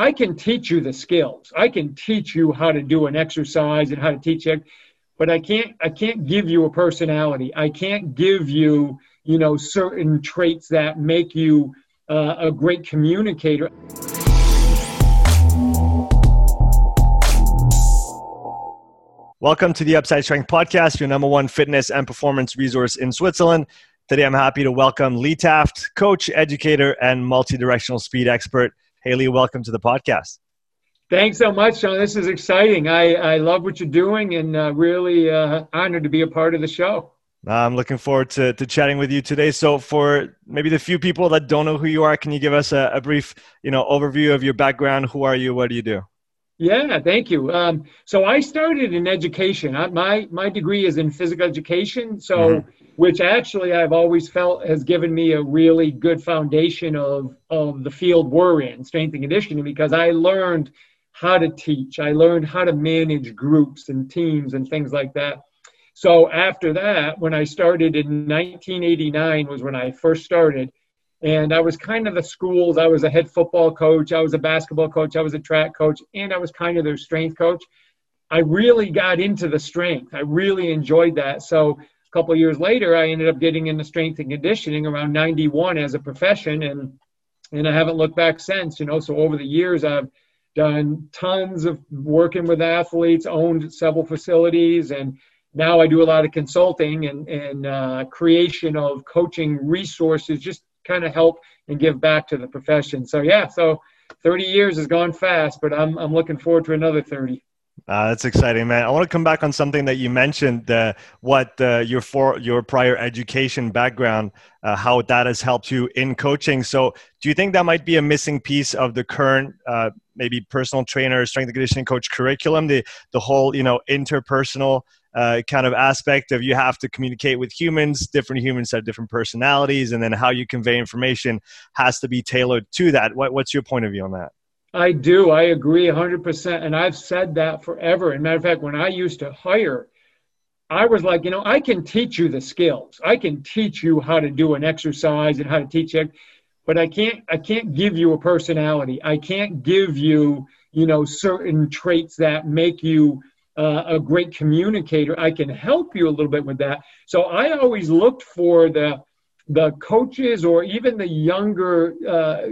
I can teach you the skills. I can teach you how to do an exercise and how to teach it, but I can't I can't give you a personality. I can't give you you know certain traits that make you uh, a great communicator. Welcome to the Upside Strength Podcast, your number one fitness and performance resource in Switzerland. Today, I'm happy to welcome Lee Taft, coach, educator, and multi-directional speed expert. Hey Lee, welcome to the podcast. Thanks so much, Sean. This is exciting. I, I love what you're doing and uh, really uh, honored to be a part of the show. I'm looking forward to, to chatting with you today. So, for maybe the few people that don't know who you are, can you give us a, a brief, you know, overview of your background? Who are you? What do you do? Yeah, thank you. Um, so I started in education. I, my my degree is in physical education. So, mm-hmm. which actually I've always felt has given me a really good foundation of of the field we're in, strength and conditioning, because I learned how to teach. I learned how to manage groups and teams and things like that. So after that, when I started in 1989 was when I first started. And I was kind of the schools. I was a head football coach. I was a basketball coach. I was a track coach. And I was kind of their strength coach. I really got into the strength. I really enjoyed that. So a couple years later, I ended up getting into strength and conditioning around 91 as a profession. And, and I haven't looked back since, you know. So over the years, I've done tons of working with athletes, owned several facilities, and now I do a lot of consulting and, and uh, creation of coaching resources just kind of help and give back to the profession. So yeah, so 30 years has gone fast, but I'm I'm looking forward to another 30. Uh, that's exciting, man. I want to come back on something that you mentioned, uh, what uh, your for your prior education background, uh, how that has helped you in coaching. So, do you think that might be a missing piece of the current, uh, maybe personal trainer, strength and conditioning coach curriculum? The the whole, you know, interpersonal uh, kind of aspect of you have to communicate with humans. Different humans have different personalities, and then how you convey information has to be tailored to that. What, what's your point of view on that? I do. I agree 100%. And I've said that forever. And matter of fact, when I used to hire, I was like, you know, I can teach you the skills. I can teach you how to do an exercise and how to teach it, but I can't I can't give you a personality. I can't give you, you know, certain traits that make you uh, a great communicator. I can help you a little bit with that. So I always looked for the the coaches or even the younger uh,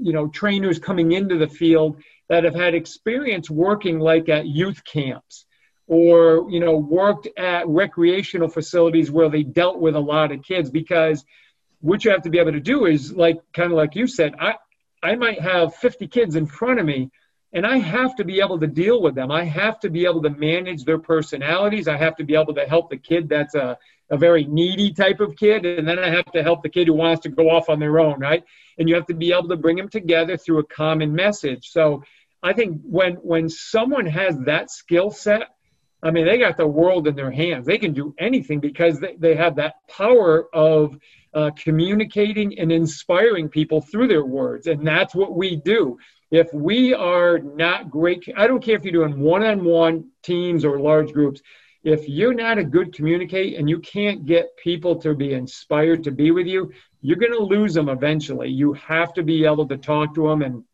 you know trainers coming into the field that have had experience working like at youth camps or you know worked at recreational facilities where they dealt with a lot of kids because what you have to be able to do is like kind of like you said i i might have 50 kids in front of me and I have to be able to deal with them. I have to be able to manage their personalities. I have to be able to help the kid that's a, a very needy type of kid. And then I have to help the kid who wants to go off on their own, right? And you have to be able to bring them together through a common message. So I think when when someone has that skill set, I mean, they got the world in their hands. They can do anything because they, they have that power of uh, communicating and inspiring people through their words. And that's what we do if we are not great, I don't care if you're doing one on one teams or large groups, if you're not a good communicate and you can't get people to be inspired to be with you, you're going to lose them eventually. You have to be able to talk to them and,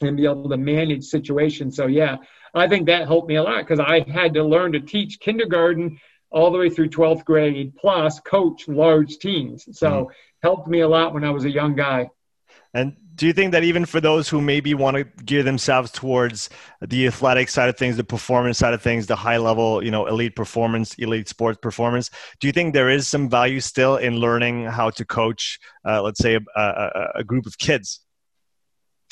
and be able to manage situations. So, yeah, I think that helped me a lot because I had to learn to teach kindergarten all the way through 12th grade plus coach large teams. So, mm-hmm. helped me a lot when I was a young guy. And do you think that even for those who maybe want to gear themselves towards the athletic side of things, the performance side of things, the high level, you know, elite performance, elite sports performance, do you think there is some value still in learning how to coach, uh, let's say, a, a, a group of kids?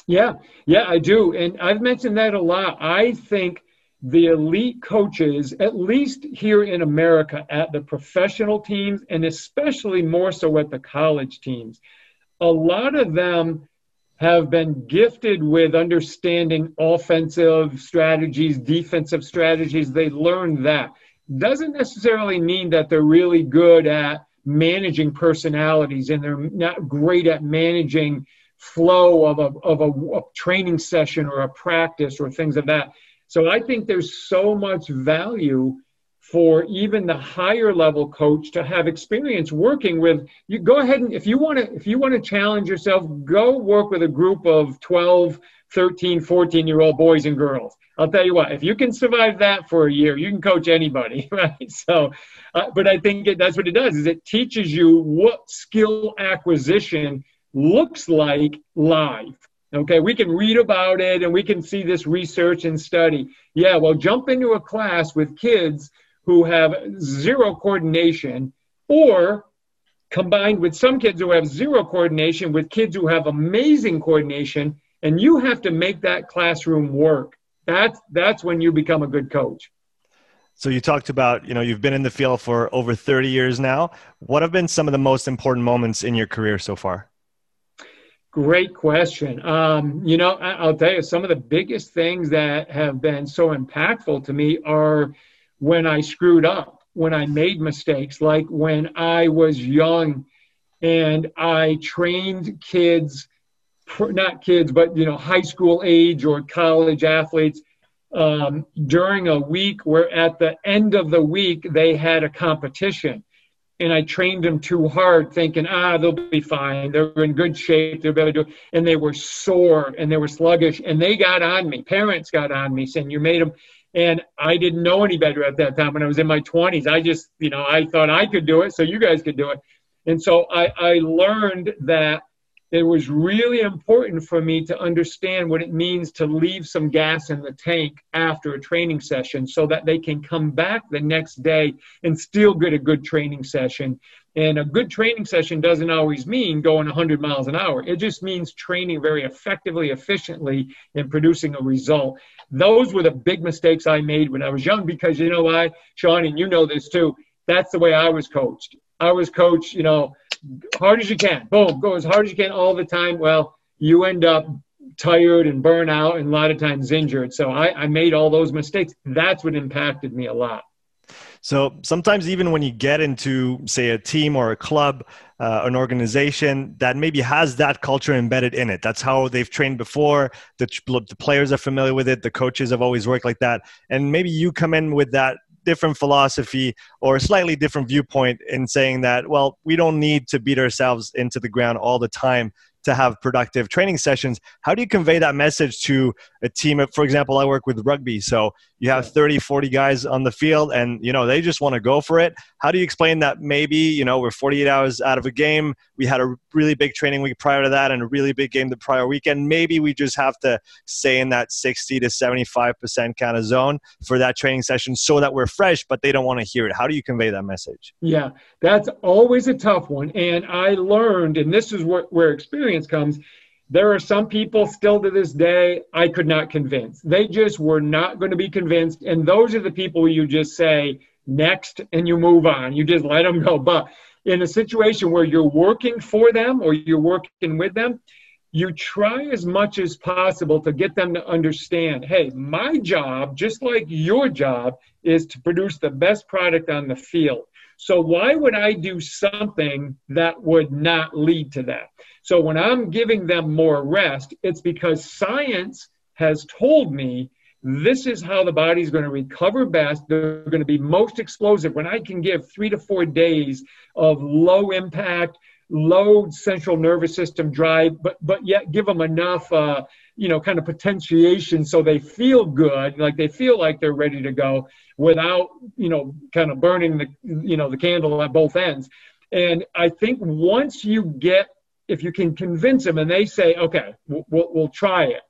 Yeah, yeah, I do. And I've mentioned that a lot. I think the elite coaches, at least here in America, at the professional teams, and especially more so at the college teams, a lot of them have been gifted with understanding offensive strategies, defensive strategies. They learned that. Doesn't necessarily mean that they're really good at managing personalities and they're not great at managing flow of a, of a, a training session or a practice or things of that. So I think there's so much value for even the higher level coach to have experience working with you go ahead and if you want to if you want to challenge yourself go work with a group of 12 13 14 year old boys and girls. I'll tell you what if you can survive that for a year you can coach anybody right? So uh, but i think it, that's what it does is it teaches you what skill acquisition looks like live Okay, we can read about it and we can see this research and study. Yeah, well, jump into a class with kids who have zero coordination or combined with some kids who have zero coordination with kids who have amazing coordination and you have to make that classroom work. That's that's when you become a good coach. So you talked about you know you've been in the field for over 30 years now. What have been some of the most important moments in your career so far? Great question. Um, you know i'll tell you some of the biggest things that have been so impactful to me are when I screwed up, when I made mistakes, like when I was young and I trained kids, not kids, but you know, high school age or college athletes um, during a week where at the end of the week they had a competition. And I trained them too hard, thinking, ah, they'll be fine. They're in good shape. They're better do. And they were sore and they were sluggish. And they got on me. Parents got on me saying, "You made them." And I didn't know any better at that time when I was in my 20s. I just, you know, I thought I could do it, so you guys could do it. And so I, I learned that it was really important for me to understand what it means to leave some gas in the tank after a training session so that they can come back the next day and still get a good training session. And a good training session doesn't always mean going 100 miles an hour. It just means training very effectively, efficiently, and producing a result. Those were the big mistakes I made when I was young because you know why, Sean, and you know this too. That's the way I was coached. I was coached, you know, hard as you can. Boom, go as hard as you can all the time. Well, you end up tired and burnt out and a lot of times injured. So I, I made all those mistakes. That's what impacted me a lot. So sometimes, even when you get into, say, a team or a club, uh, an organization that maybe has that culture embedded in it, that's how they've trained before. The, the players are familiar with it. The coaches have always worked like that. And maybe you come in with that different philosophy or a slightly different viewpoint in saying that, well, we don't need to beat ourselves into the ground all the time to have productive training sessions. How do you convey that message to a team? For example, I work with rugby. So you have 30, 40 guys on the field and, you know, they just want to go for it. How do you explain that maybe, you know, we're 48 hours out of a game. We had a really big training week prior to that and a really big game the prior weekend. Maybe we just have to stay in that 60 to 75% kind of zone for that training session so that we're fresh, but they don't want to hear it. How do you convey that message? Yeah, that's always a tough one. And I learned, and this is where, where experience comes there are some people still to this day I could not convince. They just were not going to be convinced. And those are the people you just say next and you move on. You just let them go. But in a situation where you're working for them or you're working with them, you try as much as possible to get them to understand hey, my job, just like your job, is to produce the best product on the field. So why would I do something that would not lead to that? So when I'm giving them more rest, it's because science has told me this is how the body's going to recover best. They're going to be most explosive when I can give three to four days of low impact, low central nervous system drive, but but yet give them enough, uh, you know, kind of potentiation so they feel good, like they feel like they're ready to go, without you know, kind of burning the you know the candle at both ends. And I think once you get, if you can convince them, and they say, okay, we'll, we'll, we'll try it.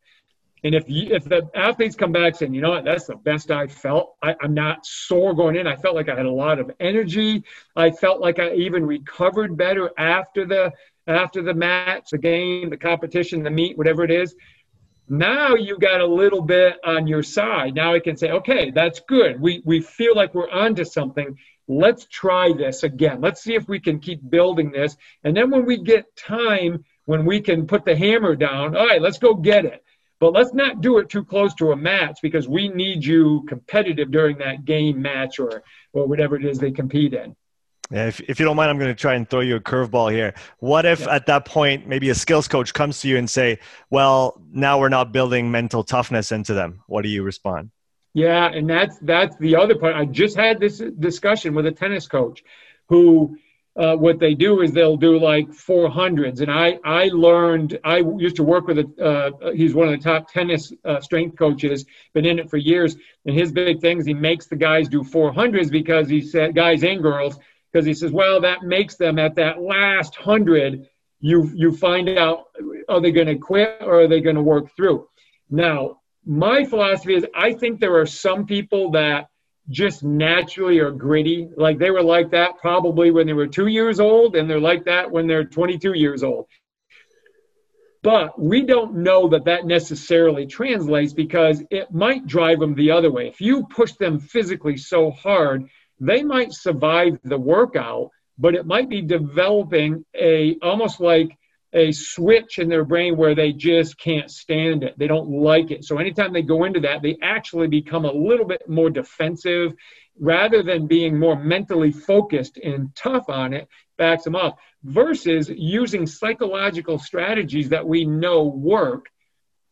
And if you, if the athletes come back saying, you know what, that's the best I felt. I, am not sore going in. I felt like I had a lot of energy. I felt like I even recovered better after the after the match, the game, the competition, the meet, whatever it is. Now you got a little bit on your side. Now I can say, okay, that's good. We we feel like we're onto something. Let's try this again. Let's see if we can keep building this. And then when we get time, when we can put the hammer down, all right, let's go get it but let's not do it too close to a match because we need you competitive during that game match or, or whatever it is they compete in. Yeah, if, if you don't mind, I'm going to try and throw you a curveball here. What if yeah. at that point, maybe a skills coach comes to you and say, well, now we're not building mental toughness into them. What do you respond? Yeah, and that's that's the other part. I just had this discussion with a tennis coach who uh, what they do is they'll do like 400s. And I, I learned, I used to work with a, uh, he's one of the top tennis uh, strength coaches, been in it for years. And his big thing is he makes the guys do 400s because he said, guys and girls, because he says, well, that makes them at that last hundred, you, you find out, are they going to quit or are they going to work through? Now, my philosophy is I think there are some people that just naturally are gritty. Like they were like that probably when they were two years old, and they're like that when they're 22 years old. But we don't know that that necessarily translates because it might drive them the other way. If you push them physically so hard, they might survive the workout, but it might be developing a almost like a switch in their brain where they just can't stand it. They don't like it. So anytime they go into that, they actually become a little bit more defensive rather than being more mentally focused and tough on it, backs them off, versus using psychological strategies that we know work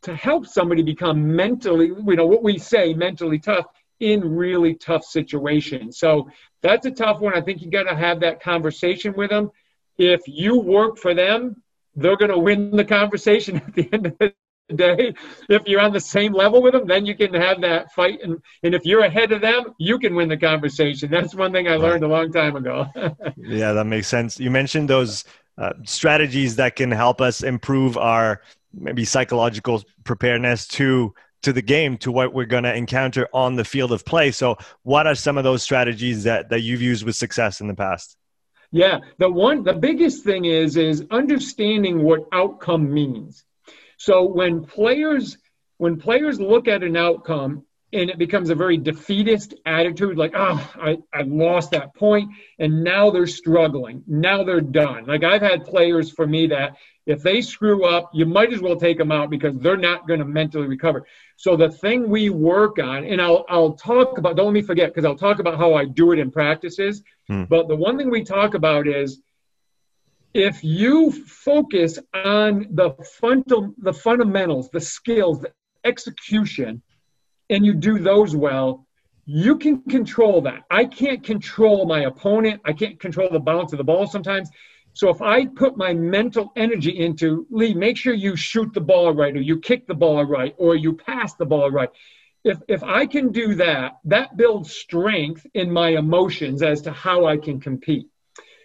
to help somebody become mentally, you know, what we say mentally tough in really tough situations. So that's a tough one. I think you got to have that conversation with them. If you work for them, they're going to win the conversation at the end of the day. If you're on the same level with them, then you can have that fight. And, and if you're ahead of them, you can win the conversation. That's one thing I learned a long time ago. yeah, that makes sense. You mentioned those uh, strategies that can help us improve our maybe psychological preparedness to to the game to what we're going to encounter on the field of play so what are some of those strategies that that you've used with success in the past yeah, the one the biggest thing is is understanding what outcome means. So when players when players look at an outcome and it becomes a very defeatist attitude, like, oh, I, I lost that point, and now they're struggling. Now they're done. Like I've had players for me that if they screw up, you might as well take them out because they're not going to mentally recover. So the thing we work on, and I'll I'll talk about. Don't let me forget because I'll talk about how I do it in practices. Hmm. But the one thing we talk about is if you focus on the fundamental, the fundamentals, the skills, the execution, and you do those well, you can control that. I can't control my opponent. I can't control the bounce of the ball sometimes. So if I put my mental energy into Lee, make sure you shoot the ball right, or you kick the ball right, or you pass the ball right. If if I can do that, that builds strength in my emotions as to how I can compete.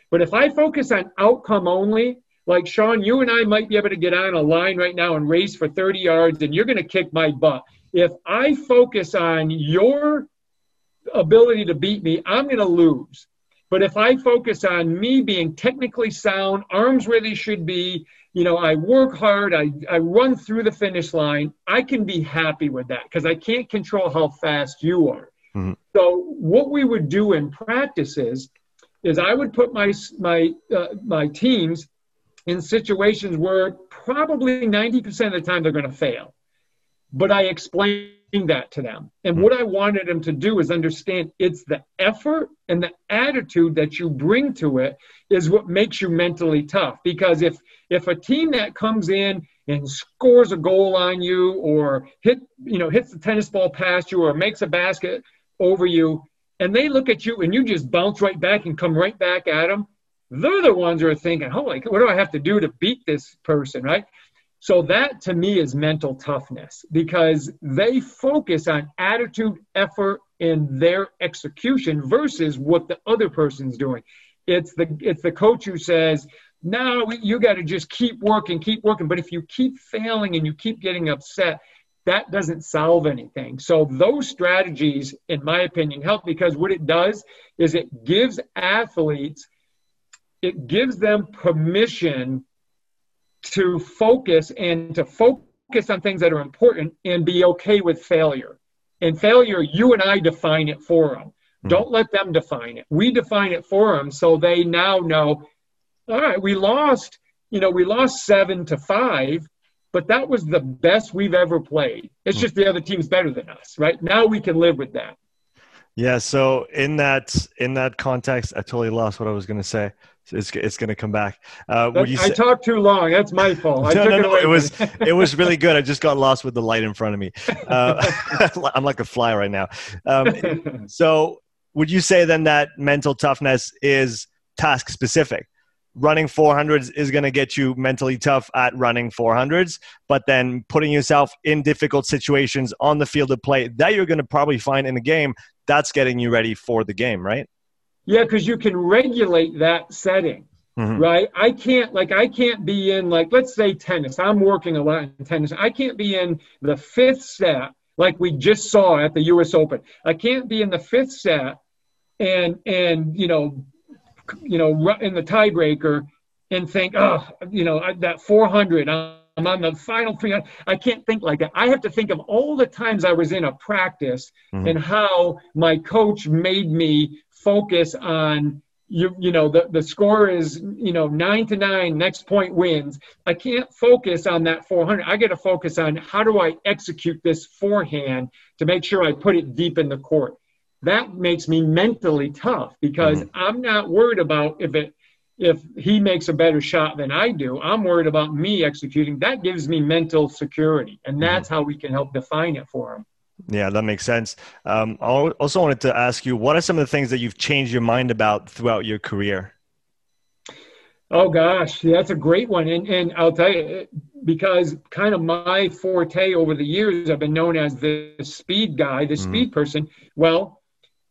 But if I focus on outcome only, like Sean, you and I might be able to get on a line right now and race for 30 yards, and you're going to kick my butt. If I focus on your ability to beat me, I'm going to lose. But if I focus on me being technically sound, arms where they should be, you know, I work hard, I, I run through the finish line, I can be happy with that because I can't control how fast you are. Mm-hmm. So what we would do in practices is I would put my my uh, my teams in situations where probably 90% of the time they're going to fail. But I explain that to them. And hmm. what I wanted them to do is understand it's the effort and the attitude that you bring to it is what makes you mentally tough. Because if if a team that comes in and scores a goal on you or hit you know hits the tennis ball past you or makes a basket over you and they look at you and you just bounce right back and come right back at them, they're the ones who are thinking, holy, what do I have to do to beat this person, right? So that to me is mental toughness because they focus on attitude, effort, and their execution versus what the other person's doing. It's the it's the coach who says, "No, you got to just keep working, keep working." But if you keep failing and you keep getting upset, that doesn't solve anything. So those strategies, in my opinion, help because what it does is it gives athletes, it gives them permission to focus and to focus on things that are important and be okay with failure. And failure, you and I define it for them. Mm-hmm. Don't let them define it. We define it for them so they now know, all right, we lost, you know, we lost seven to five, but that was the best we've ever played. It's mm-hmm. just the other team's better than us, right? Now we can live with that. Yeah. So in that in that context, I totally lost what I was going to say. It's, it's going to come back. Uh, would you say- I talked too long. That's my fault. no, no, no. It, it was it was really good. I just got lost with the light in front of me. Uh, I'm like a fly right now. Um, so, would you say then that mental toughness is task specific? Running 400s is going to get you mentally tough at running 400s, but then putting yourself in difficult situations on the field of play that you're going to probably find in the game, that's getting you ready for the game, right? Yeah, because you can regulate that setting, mm-hmm. right? I can't like I can't be in like let's say tennis. I'm working a lot in tennis. I can't be in the fifth set like we just saw at the U.S. Open. I can't be in the fifth set and and you know you know in the tiebreaker and think oh you know that 400. I'm on the final three. I can't think like that. I have to think of all the times I was in a practice mm-hmm. and how my coach made me focus on you you know the, the score is you know nine to nine next point wins i can't focus on that 400 i got to focus on how do i execute this forehand to make sure i put it deep in the court that makes me mentally tough because mm-hmm. i'm not worried about if it if he makes a better shot than i do i'm worried about me executing that gives me mental security and mm-hmm. that's mm-hmm. how we can help define it for him yeah, that makes sense. Um, I also wanted to ask you, what are some of the things that you've changed your mind about throughout your career? Oh gosh, that's a great one, and and I'll tell you because kind of my forte over the years, I've been known as the speed guy, the mm. speed person. Well,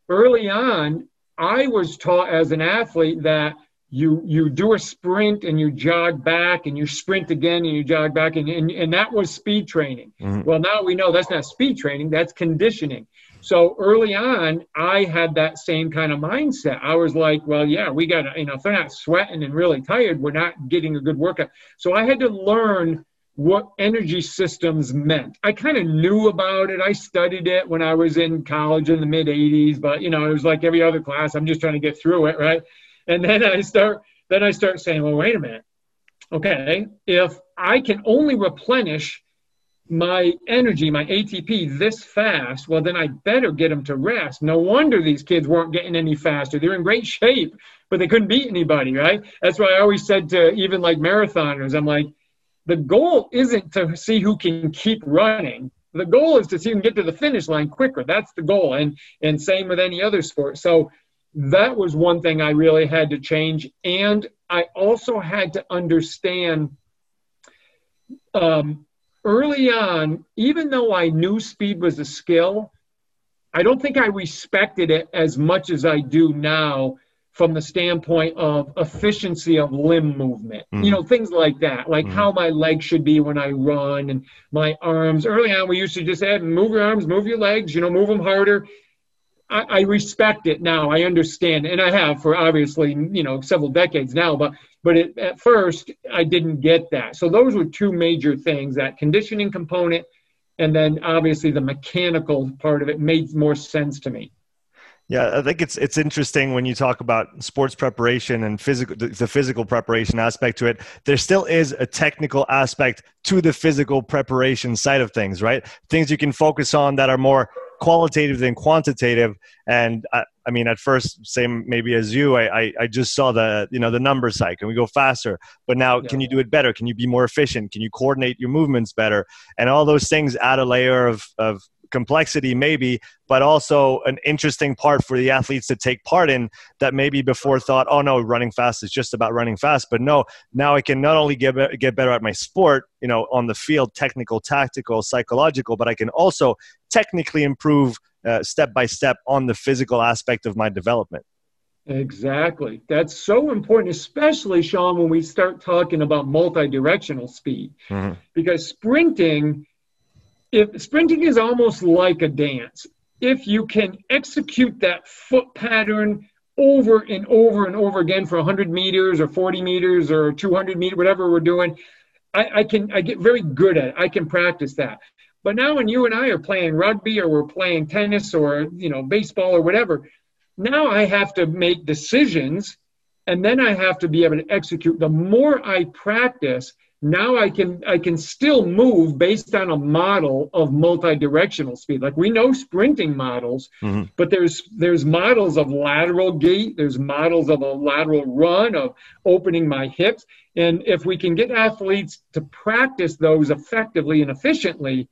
early on, I was taught as an athlete that you you do a sprint and you jog back and you sprint again and you jog back and and, and that was speed training. Mm-hmm. well now we know that's not speed training that's conditioning. So early on i had that same kind of mindset. I was like well yeah we got you know if they're not sweating and really tired we're not getting a good workout. So i had to learn what energy systems meant. I kind of knew about it. I studied it when i was in college in the mid 80s but you know it was like every other class. I'm just trying to get through it right and then I start then I start saying, well, wait a minute. Okay, if I can only replenish my energy, my ATP this fast, well, then I better get them to rest. No wonder these kids weren't getting any faster. They're in great shape, but they couldn't beat anybody, right? That's why I always said to even like marathoners, I'm like, the goal isn't to see who can keep running. The goal is to see can get to the finish line quicker. That's the goal. And and same with any other sport. So that was one thing I really had to change. And I also had to understand um, early on, even though I knew speed was a skill, I don't think I respected it as much as I do now from the standpoint of efficiency of limb movement. Mm. You know, things like that, like mm. how my legs should be when I run and my arms. Early on, we used to just add move your arms, move your legs, you know, move them harder. I, I respect it now. I understand, and I have for obviously you know several decades now. But but it, at first I didn't get that. So those were two major things: that conditioning component, and then obviously the mechanical part of it made more sense to me. Yeah, I think it's it's interesting when you talk about sports preparation and physical the physical preparation aspect to it. There still is a technical aspect to the physical preparation side of things, right? Things you can focus on that are more qualitative than quantitative. And I, I mean, at first, same maybe as you, I, I, I, just saw the you know the number side. Can we go faster? But now, yeah. can you do it better? Can you be more efficient? Can you coordinate your movements better? And all those things add a layer of of complexity maybe but also an interesting part for the athletes to take part in that maybe before thought oh no running fast is just about running fast but no now i can not only get, get better at my sport you know on the field technical tactical psychological but i can also technically improve uh, step by step on the physical aspect of my development Exactly. That's so important, especially Sean, when we start talking about multi-directional speed. Mm-hmm. Because sprinting if sprinting is almost like a dance if you can execute that foot pattern over and over and over again for 100 meters or 40 meters or 200 meters whatever we're doing I, I can i get very good at it. I can practice that. But now when you and i are playing rugby or we're playing tennis or you know baseball or whatever now i have to make decisions and then i have to be able to execute. The more i practice now I can I can still move based on a model of multi-directional speed. Like we know sprinting models, mm-hmm. but there's there's models of lateral gait, there's models of a lateral run, of opening my hips. And if we can get athletes to practice those effectively and efficiently,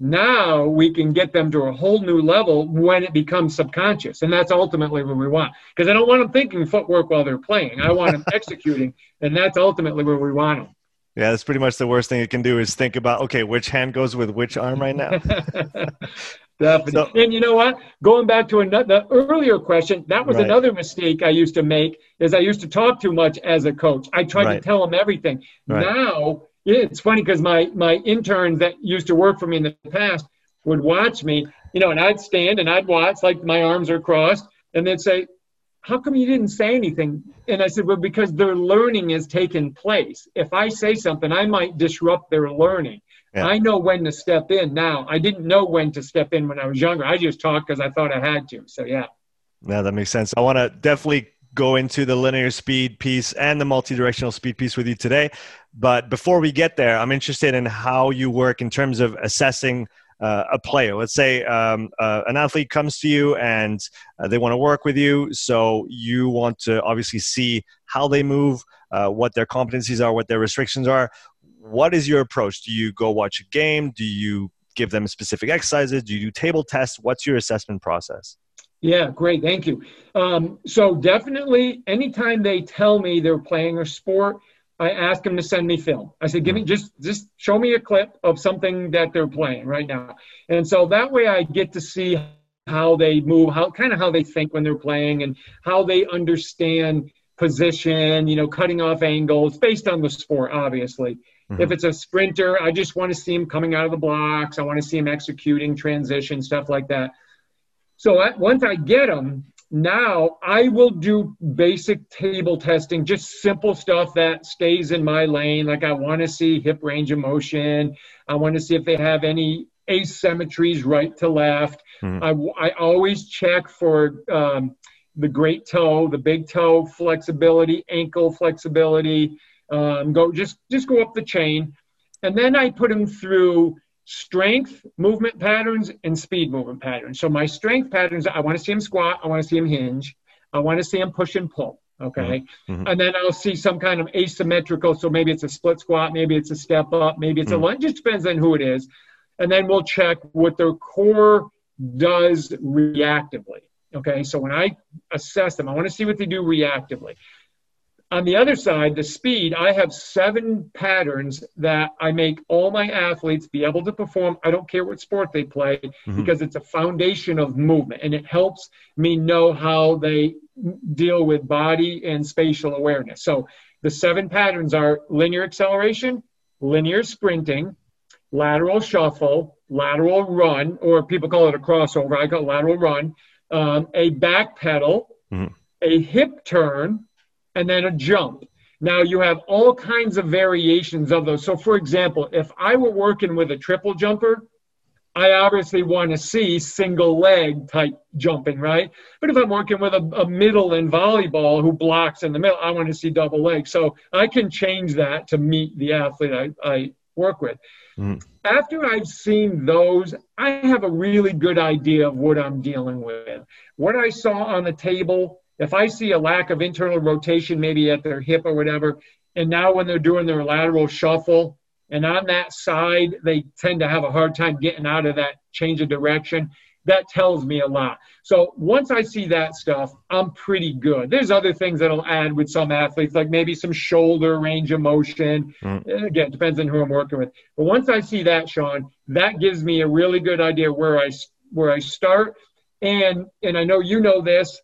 now we can get them to a whole new level when it becomes subconscious. And that's ultimately what we want. Because I don't want them thinking footwork while they're playing. I want them executing, and that's ultimately where we want them. Yeah, that's pretty much the worst thing you can do is think about okay, which hand goes with which arm right now. Definitely. So, and you know what? Going back to another the earlier question, that was right. another mistake I used to make. Is I used to talk too much as a coach. I tried right. to tell them everything. Right. Now it's funny because my my interns that used to work for me in the past would watch me, you know, and I'd stand and I'd watch like my arms are crossed, and they'd say, how come you didn't say anything? And I said, well, because their learning has taken place. If I say something, I might disrupt their learning. Yeah. I know when to step in now. I didn't know when to step in when I was younger. I just talked because I thought I had to. So, yeah. Yeah, that makes sense. I want to definitely go into the linear speed piece and the multi-directional speed piece with you today. But before we get there, I'm interested in how you work in terms of assessing – uh, a player. Let's say um, uh, an athlete comes to you and uh, they want to work with you. So you want to obviously see how they move, uh, what their competencies are, what their restrictions are. What is your approach? Do you go watch a game? Do you give them specific exercises? Do you do table tests? What's your assessment process? Yeah, great. Thank you. Um, so definitely, anytime they tell me they're playing a sport, I ask them to send me film. I said, give me just just show me a clip of something that they're playing right now. And so that way I get to see how they move, how kind of how they think when they're playing and how they understand position, you know, cutting off angles based on the sport, obviously. Mm-hmm. If it's a sprinter, I just want to see him coming out of the blocks. I want to see him executing transition, stuff like that. So once I get them, now I will do basic table testing, just simple stuff that stays in my lane. Like I want to see hip range of motion. I want to see if they have any asymmetries right to left. Mm-hmm. I, I always check for um, the great toe, the big toe flexibility, ankle flexibility. Um, go just just go up the chain, and then I put them through strength movement patterns and speed movement patterns. So my strength patterns, I want to see him squat, I want to see him hinge, I want to see him push and pull. Okay. Mm-hmm. mm-hmm. And then I'll see some kind of asymmetrical. So maybe it's a split squat, maybe it's a step up, maybe it's mm-hmm. a lunge. It depends on who it is. And then we'll check what their core does reactively. Okay. So when I assess them, I want to see what they do reactively. On the other side, the speed, I have seven patterns that I make all my athletes be able to perform. I don't care what sport they play mm-hmm. because it's a foundation of movement and it helps me know how they deal with body and spatial awareness. So the seven patterns are linear acceleration, linear sprinting, lateral shuffle, lateral run, or people call it a crossover. I call it lateral run, um, a back pedal, mm-hmm. a hip turn, and then a jump. Now you have all kinds of variations of those. So, for example, if I were working with a triple jumper, I obviously want to see single leg type jumping, right? But if I'm working with a, a, middle in volleyball who blocks in the middle, I want to see double leg. So I can change that to meet the athlete I, I work with. Mm. After I've seen those, I have a really good idea of what I'm dealing with. What I saw on the table if I see a lack of internal rotation, maybe at their hip or whatever, and now when they're doing their lateral shuffle, and on that side, they tend to have a hard time getting out of that change of direction. That tells me a lot. So once I see that stuff, I'm pretty good. There's other things that I'll add with some athletes, like maybe some shoulder range of motion. Mm. Again, depends on who I'm working with. But once I see that, Sean, that gives me a really good idea where I where I start. And and I know you know this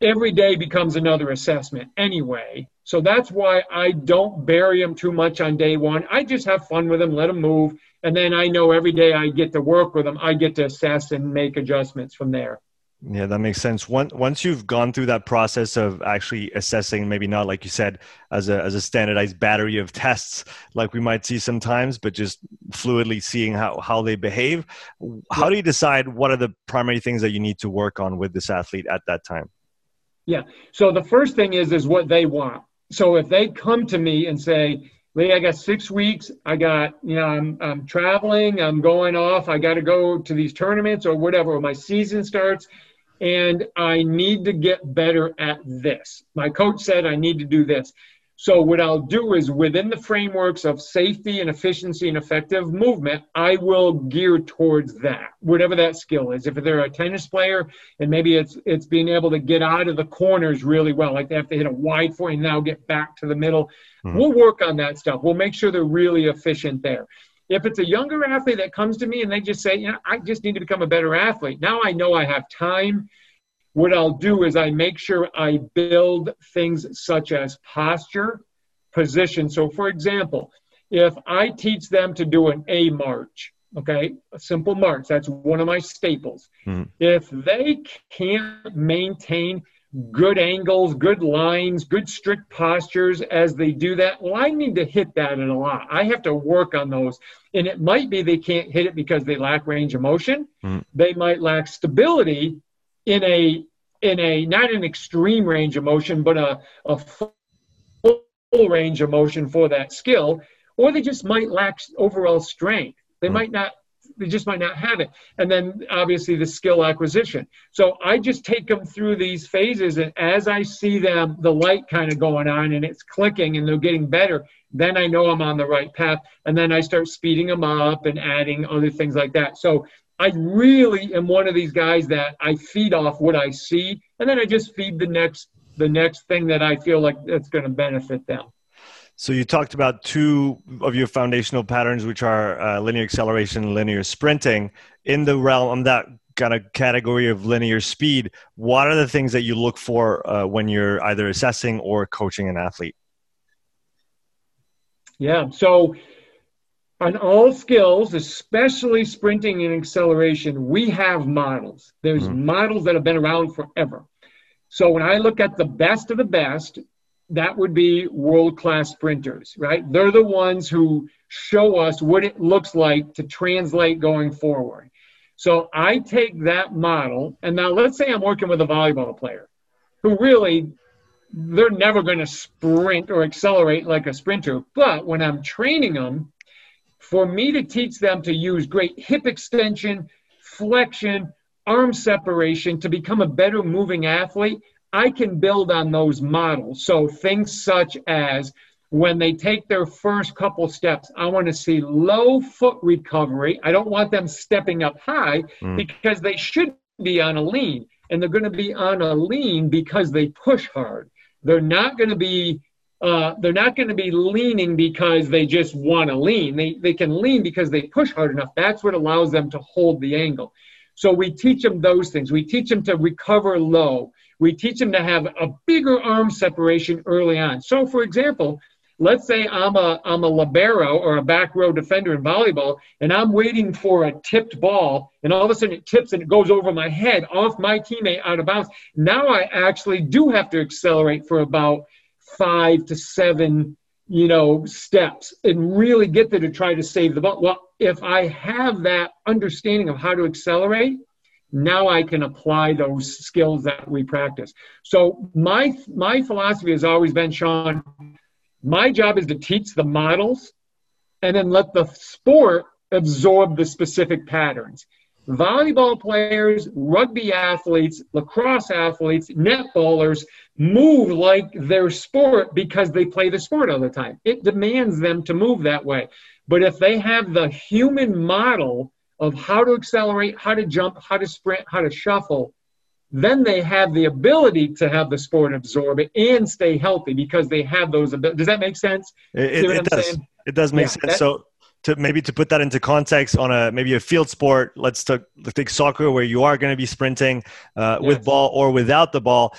every day becomes another assessment anyway. So that's why I don't bury them too much on day one. I just have fun with them, let them move. And then I know every day I get to work with them, I get to assess and make adjustments from there. Yeah, that makes sense. Once once you've gone through that process of actually assessing, maybe not like you said, as a as a standardized battery of tests, like we might see sometimes, but just fluidly seeing how how they behave. How do you decide what are the primary things that you need to work on with this athlete at that time? Yeah. So the first thing is is what they want. So if they come to me and say, Lee, I got six weeks. I got, you know, I'm, I'm traveling, I'm going off. I got to go to these tournaments or whatever. My season starts, and I need to get better at this. My coach said I need to do this. So what I'll do is within the frameworks of safety and efficiency and effective movement, I will gear towards that, whatever that skill is. If they're a tennis player and maybe it's it's being able to get out of the corners really well, like they have to hit a wide four and now get back to the middle. Mm-hmm. We'll work on that stuff. We'll make sure they're really efficient there. If it's a younger athlete that comes to me and they just say, you know, I just need to become a better athlete. Now I know I have time what I'll do is I make sure I build things such as posture, position. So, for example, if I teach them to do an A march, okay, a simple march, that's one of my staples. Mm. If they can't maintain good angles, good lines, good strict postures as they do that, well, I need to hit that in a lot. I have to work on those. And it might be they can't hit it because they lack range of motion. Mm. They might lack stability in a in a not an extreme range of motion, but a, a full range of motion for that skill, or they just might lack overall strength. They mm. might not they just might not have it. And then obviously the skill acquisition. So I just take them through these phases, and as I see them, the light kind of going on and it's clicking and they're getting better, then I know I'm on the right path. And then I start speeding them up and adding other things like that. So I really am one of these guys that I feed off what I see, and then I just feed the next the next thing that I feel like that's going to benefit them. So you talked about two of your foundational patterns, which are uh, linear acceleration and linear sprinting. In the realm of that kind of category of linear speed, what are the things that you look for uh, when you're either assessing or coaching an athlete? Yeah. So on all skills, especially sprinting and acceleration, we have models. There's mm-hmm. models that have been around forever. So when I look at the best of the best, that would be world class sprinters, right? They're the ones who show us what it looks like to translate going forward. So I take that model, and now let's say I'm working with a volleyball player who really they're never going to sprint or accelerate like a sprinter. But when I'm training them, for me to teach them to use great hip extension, flexion, arm separation to become a better moving athlete, I can build on those models. So things such as when they take their first couple steps, I want to see low foot recovery. I don't want them stepping up high mm. because they should be on a lean. And they're going to be on a lean because they push hard. They're not going to be uh, they're not going to be leaning because they just want to lean. They, they can lean because they push hard enough. That's what allows them to hold the angle. So we teach them those things. We teach them to recover low. We teach them to have a bigger arm separation early on. So, for example, let's say I'm a, I'm a libero or a back row defender in volleyball, and I'm waiting for a tipped ball, and all of a sudden it tips and it goes over my head off my teammate out of bounds. Now I actually do have to accelerate for about – five to seven, you know, steps and really get there to try to save the ball. Well, if I have that understanding of how to accelerate, now I can apply those skills that we practice. So my my philosophy has always been, Sean, my job is to teach the models and then let the sport absorb the specific patterns volleyball players, rugby athletes, lacrosse athletes, netballers move like their sport because they play the sport all the time. It demands them to move that way. But if they have the human model of how to accelerate, how to jump, how to sprint, how to shuffle, then they have the ability to have the sport absorb it and stay healthy because they have those abilities. Does that make sense? It, it, it does. Saying? It does make yeah, sense. That, so to maybe to put that into context on a maybe a field sport let's, take, take soccer where you are going to be sprinting uh, yes. with ball or without the ball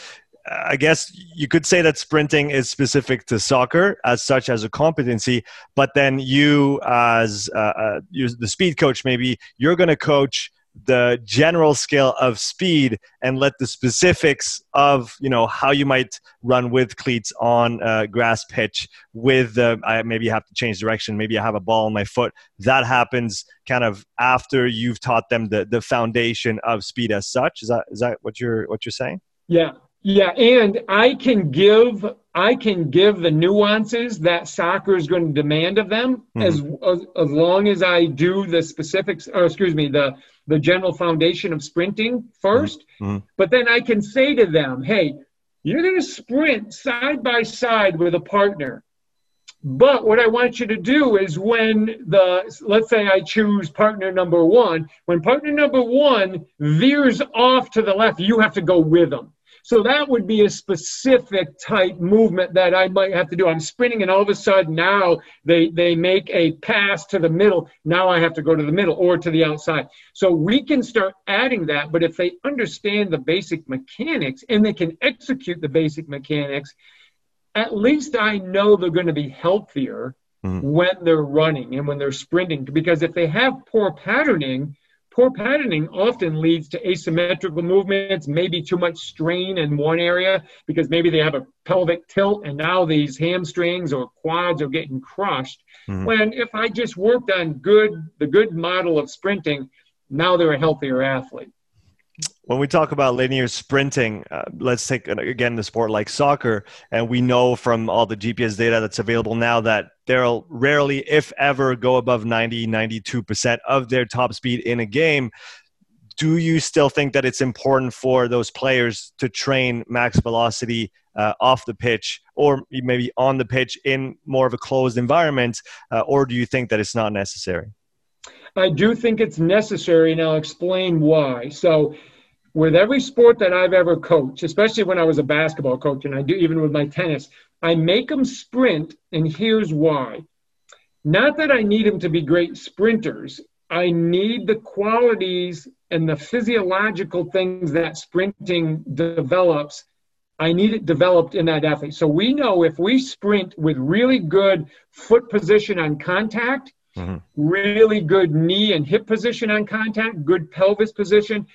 i guess you could say that sprinting is specific to soccer as such as a competency but then you as uh, uh, the speed coach maybe you're going to coach the general scale of speed and let the specifics of you know how you might run with cleats on a grass pitch with uh, I maybe you have to change direction maybe I have a ball on my foot. That happens kind of after you've taught them the the foundation of speed as such. Is that is that what you're what you're saying? Yeah. Yeah. And I can give I can give the nuances that soccer is going to demand of them mm-hmm. as, as, as long as I do the specifics or excuse me the the general foundation of sprinting 1st mm-hmm. but then I can say to them hey you're going to sprint side by side with a partner but what I want you to do is when the let's say I choose partner number 1 when partner number 1 veers off to the left you have to go with them so that would be a specific type movement that I might have to do. I'm sprinting, and all of a sudden now they they make a pass to the middle. Now I have to go to the middle or to the outside. So we can start adding that. But if they understand the basic mechanics and they can execute the basic mechanics, at least I know they're going to be healthier mm-hmm. when they're running and when they're sprinting. Because if they have poor patterning, Poor patterning often leads to asymmetrical movements, maybe too much strain in one area because maybe they have a pelvic tilt and now these hamstrings or quads are getting crushed. Mm-hmm. When if I just worked on good the good model of sprinting, now they're a healthier athlete when we talk about linear sprinting, uh, let's take again the sport like soccer, and we know from all the GPS data that's available now that they'll rarely, if ever, go above 90, 92% of their top speed in a game. Do you still think that it's important for those players to train max velocity uh, off the pitch or maybe on the pitch in more of a closed environment, uh, or do you think that it's not necessary? I do think it's necessary, and I'll explain why. So, with every sport that I've ever coached, especially when I was a basketball coach, and I do even with my tennis, I make them sprint, and here's why. Not that I need them to be great sprinters, I need the qualities and the physiological things that sprinting develops. I need it developed in that athlete. So we know if we sprint with really good foot position on contact, mm-hmm. really good knee and hip position on contact, good pelvis position,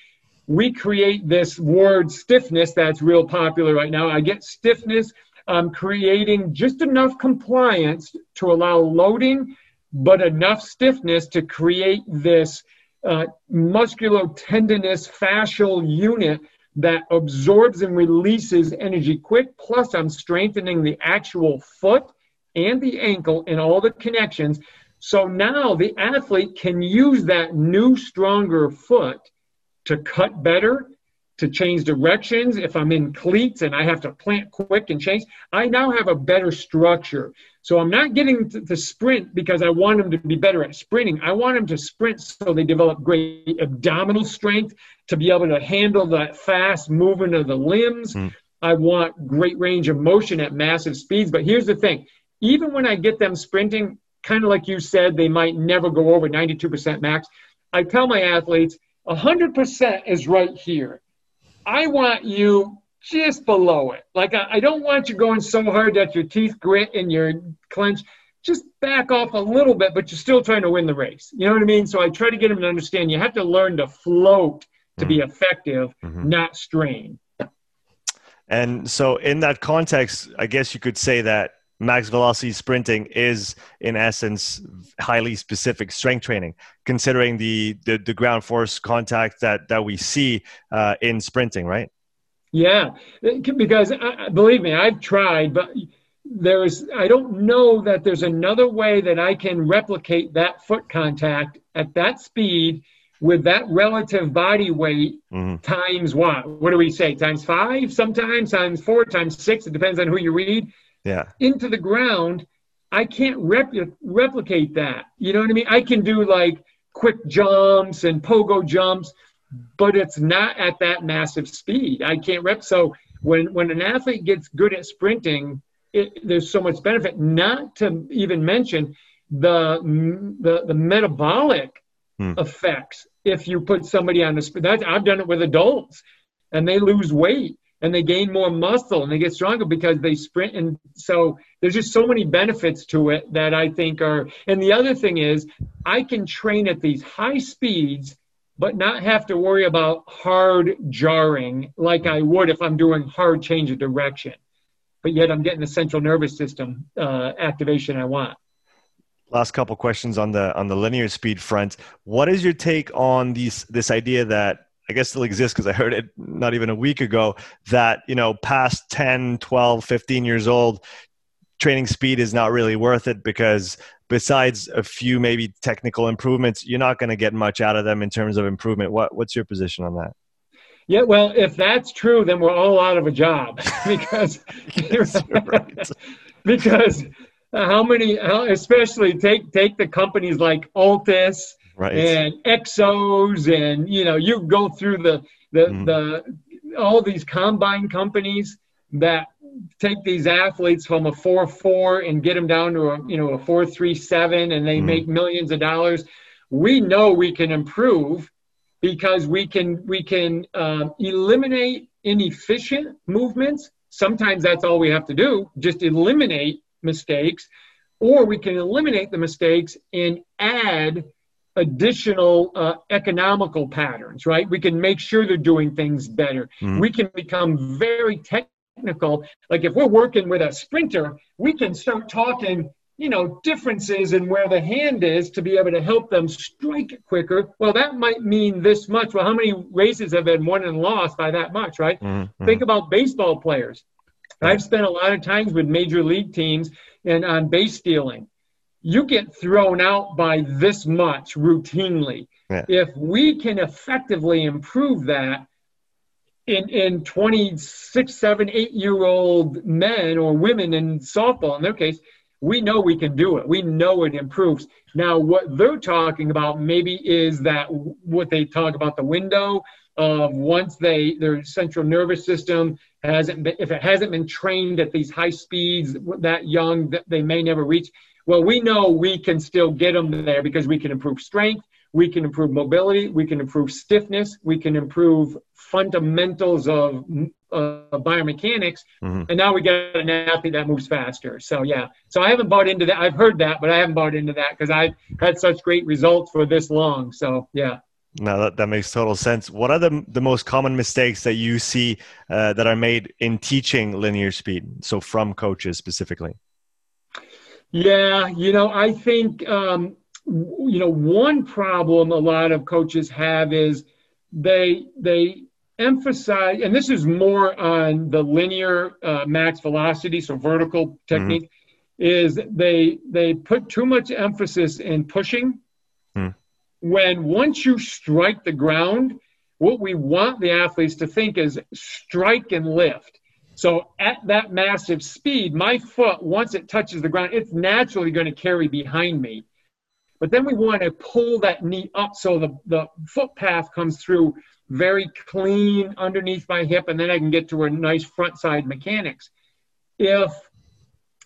we create this word stiffness that's real popular right now. I get stiffness. I'm creating just enough compliance to allow loading, but enough stiffness to create this uh, musculotendinous fascial unit that absorbs and releases energy quick. Plus, I'm strengthening the actual foot and the ankle and all the connections. So now the athlete can use that new, stronger foot to cut better, to change directions. If I'm in cleats and I have to plant quick and change, I now have a better structure. So I'm not getting to, to sprint because I want them to be better at sprinting. I want them to sprint so they develop great abdominal strength to be able to handle that fast movement of the limbs. Mm. I want great range of motion at massive speeds. But here's the thing even when I get them sprinting, kind of like you said, they might never go over 92% max. I tell my athletes, 100% is right here. I want you just below it. Like, I, I don't want you going so hard that your teeth grit and your clench. Just back off a little bit, but you're still trying to win the race. You know what I mean? So I try to get them to understand you have to learn to float to mm-hmm. be effective, mm-hmm. not strain. And so, in that context, I guess you could say that max velocity sprinting is in essence highly specific strength training considering the the, the ground force contact that that we see uh, in sprinting right? Yeah. Because uh, believe me i've tried but there's i don't know that there's another way that i can replicate that foot contact at that speed with that relative body weight mm-hmm. times what? What do we say? Times five sometimes times four times six? It depends on who you read yeah. into the ground, I can't repl- replicate that. You know what I mean? I can do like quick jumps and pogo jumps, but it's not at that massive speed. I can't rep. So when when an athlete gets good at sprinting, it, there's so much benefit. Not to even mention the the, the metabolic hmm. effects if you put somebody on the sprint. I've done it with adults, and they lose weight and they gain more muscle and they get stronger because they sprint. And so there's just so many benefits to it that i think are and the other thing is i can train at these high speeds but not have to worry about hard jarring like i would if i'm doing hard change of direction. But yet i'm getting the central nervous system uh, activation i want. Last couple questions on the on the linear speed front. What is your take on these this idea that I guess still exists because I heard it not even a week ago that, you know, past 10, 12, 15 years old, training speed is not really worth it because besides a few maybe technical improvements, you're not going to get much out of them in terms of improvement. What, what's your position on that? Yeah, well, if that's true, then we're all out of a job because because how many, especially take take the companies like Altis right. and Exos, and you know, you go through the the mm. the all these combine companies that take these athletes from a four four and get them down to a you know a four three seven, and they mm. make millions of dollars. We know we can improve because we can we can um, eliminate inefficient movements. Sometimes that's all we have to do, just eliminate mistakes, or we can eliminate the mistakes and add additional uh, economical patterns, right? We can make sure they're doing things better. Mm-hmm. We can become very technical. Like if we're working with a sprinter, we can start talking, you know, differences in where the hand is to be able to help them strike quicker. Well, that might mean this much. Well, how many races have been won and lost by that much, right? Mm-hmm. Think about baseball players. I've spent a lot of times with major league teams and on base stealing you get thrown out by this much routinely. Yeah. If we can effectively improve that in, in 26, 7, 8 year old men or women in softball, in their case, we know we can do it. We know it improves. Now, what they're talking about maybe is that what they talk about the window of once they their central nervous system hasn't been, if it hasn't been trained at these high speeds that young, that they may never reach well, we know we can still get them there because we can improve strength, we can improve mobility, we can improve stiffness, we can improve fundamentals of uh, biomechanics, mm-hmm. and now we got an athlete that moves faster. So yeah, so I haven't bought into that. I've heard that, but I haven't bought into that because I've had such great results for this long. So yeah. No, that, that makes total sense. What are the, the most common mistakes that you see uh, that are made in teaching linear speed? So from coaches specifically. Yeah, you know, I think um, you know one problem a lot of coaches have is they they emphasize, and this is more on the linear uh, max velocity, so vertical mm-hmm. technique, mm-hmm. is they they put too much emphasis in pushing. Mm. When once you strike the ground, what we want the athletes to think is strike and lift. So at that massive speed, my foot, once it touches the ground, it's naturally going to carry behind me. But then we want to pull that knee up so the, the foot path comes through very clean underneath my hip, and then I can get to a nice front side mechanics. If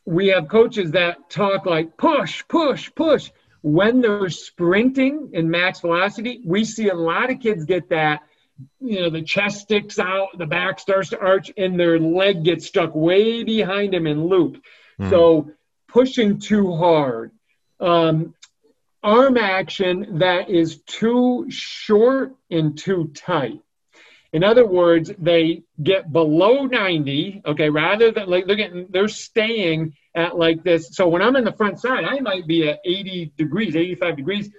we have coaches that talk like push, push, push, when they're sprinting in max velocity, we see a lot of kids get that you know, the chest sticks out, the back starts to arch, and their leg gets stuck way behind him in loop. Mm. So pushing too hard. Um, arm action that is too short and too tight. In other words, they get below 90, okay, rather than like they're getting, they're staying at like this. So when I'm in the front side, I might be at 80 degrees, 85 degrees.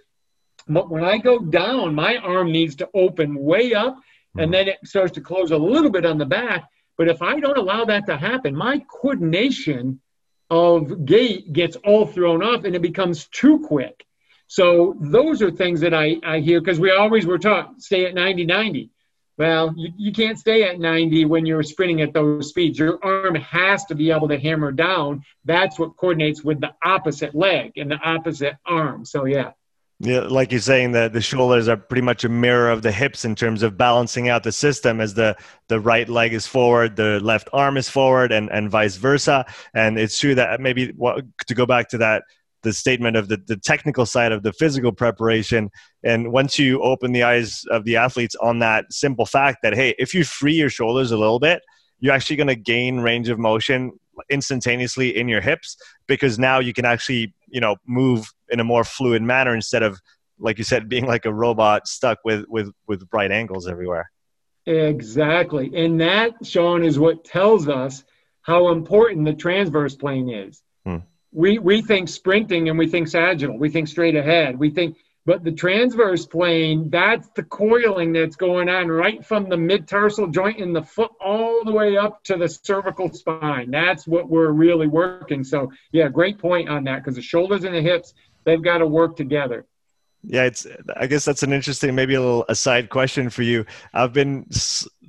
But when I go down, my arm needs to open way up and hmm. then it starts to close a little bit on the back. But if I don't allow that to happen, my coordination of gait gets all thrown off and it becomes too quick. So those are things that I, I hear because we always were taught stay at 90 90. Well, you, you can't stay at 90 when you're sprinting at those speeds. Your arm has to be able to hammer down. That's what coordinates with the opposite leg and the opposite arm. So, yeah. Yeah, like you're saying that the shoulders are pretty much a mirror of the hips in terms of balancing out the system as the the right leg is forward, the left arm is forward, and and vice versa. And it's true that maybe to go back to that the statement of the, the technical side of the physical preparation and once you open the eyes of the athletes on that simple fact that hey if you free your shoulders a little bit you're actually going to gain range of motion instantaneously in your hips because now you can actually you know move in a more fluid manner instead of like you said being like a robot stuck with with with bright angles everywhere. Exactly. And that sean is what tells us how important the transverse plane is. Hmm. we we think sprinting and we think sagittal. We think straight ahead. We think But the transverse plane, that's the coiling that's going on right from the mid-tarsal joint in the foot all the way up to the cervical spine. That's what we're really working. So, yeah, great point on that because the shoulders and the hips, they've got to work together. Yeah, it's. I guess that's an interesting, maybe a little aside question for you. I've been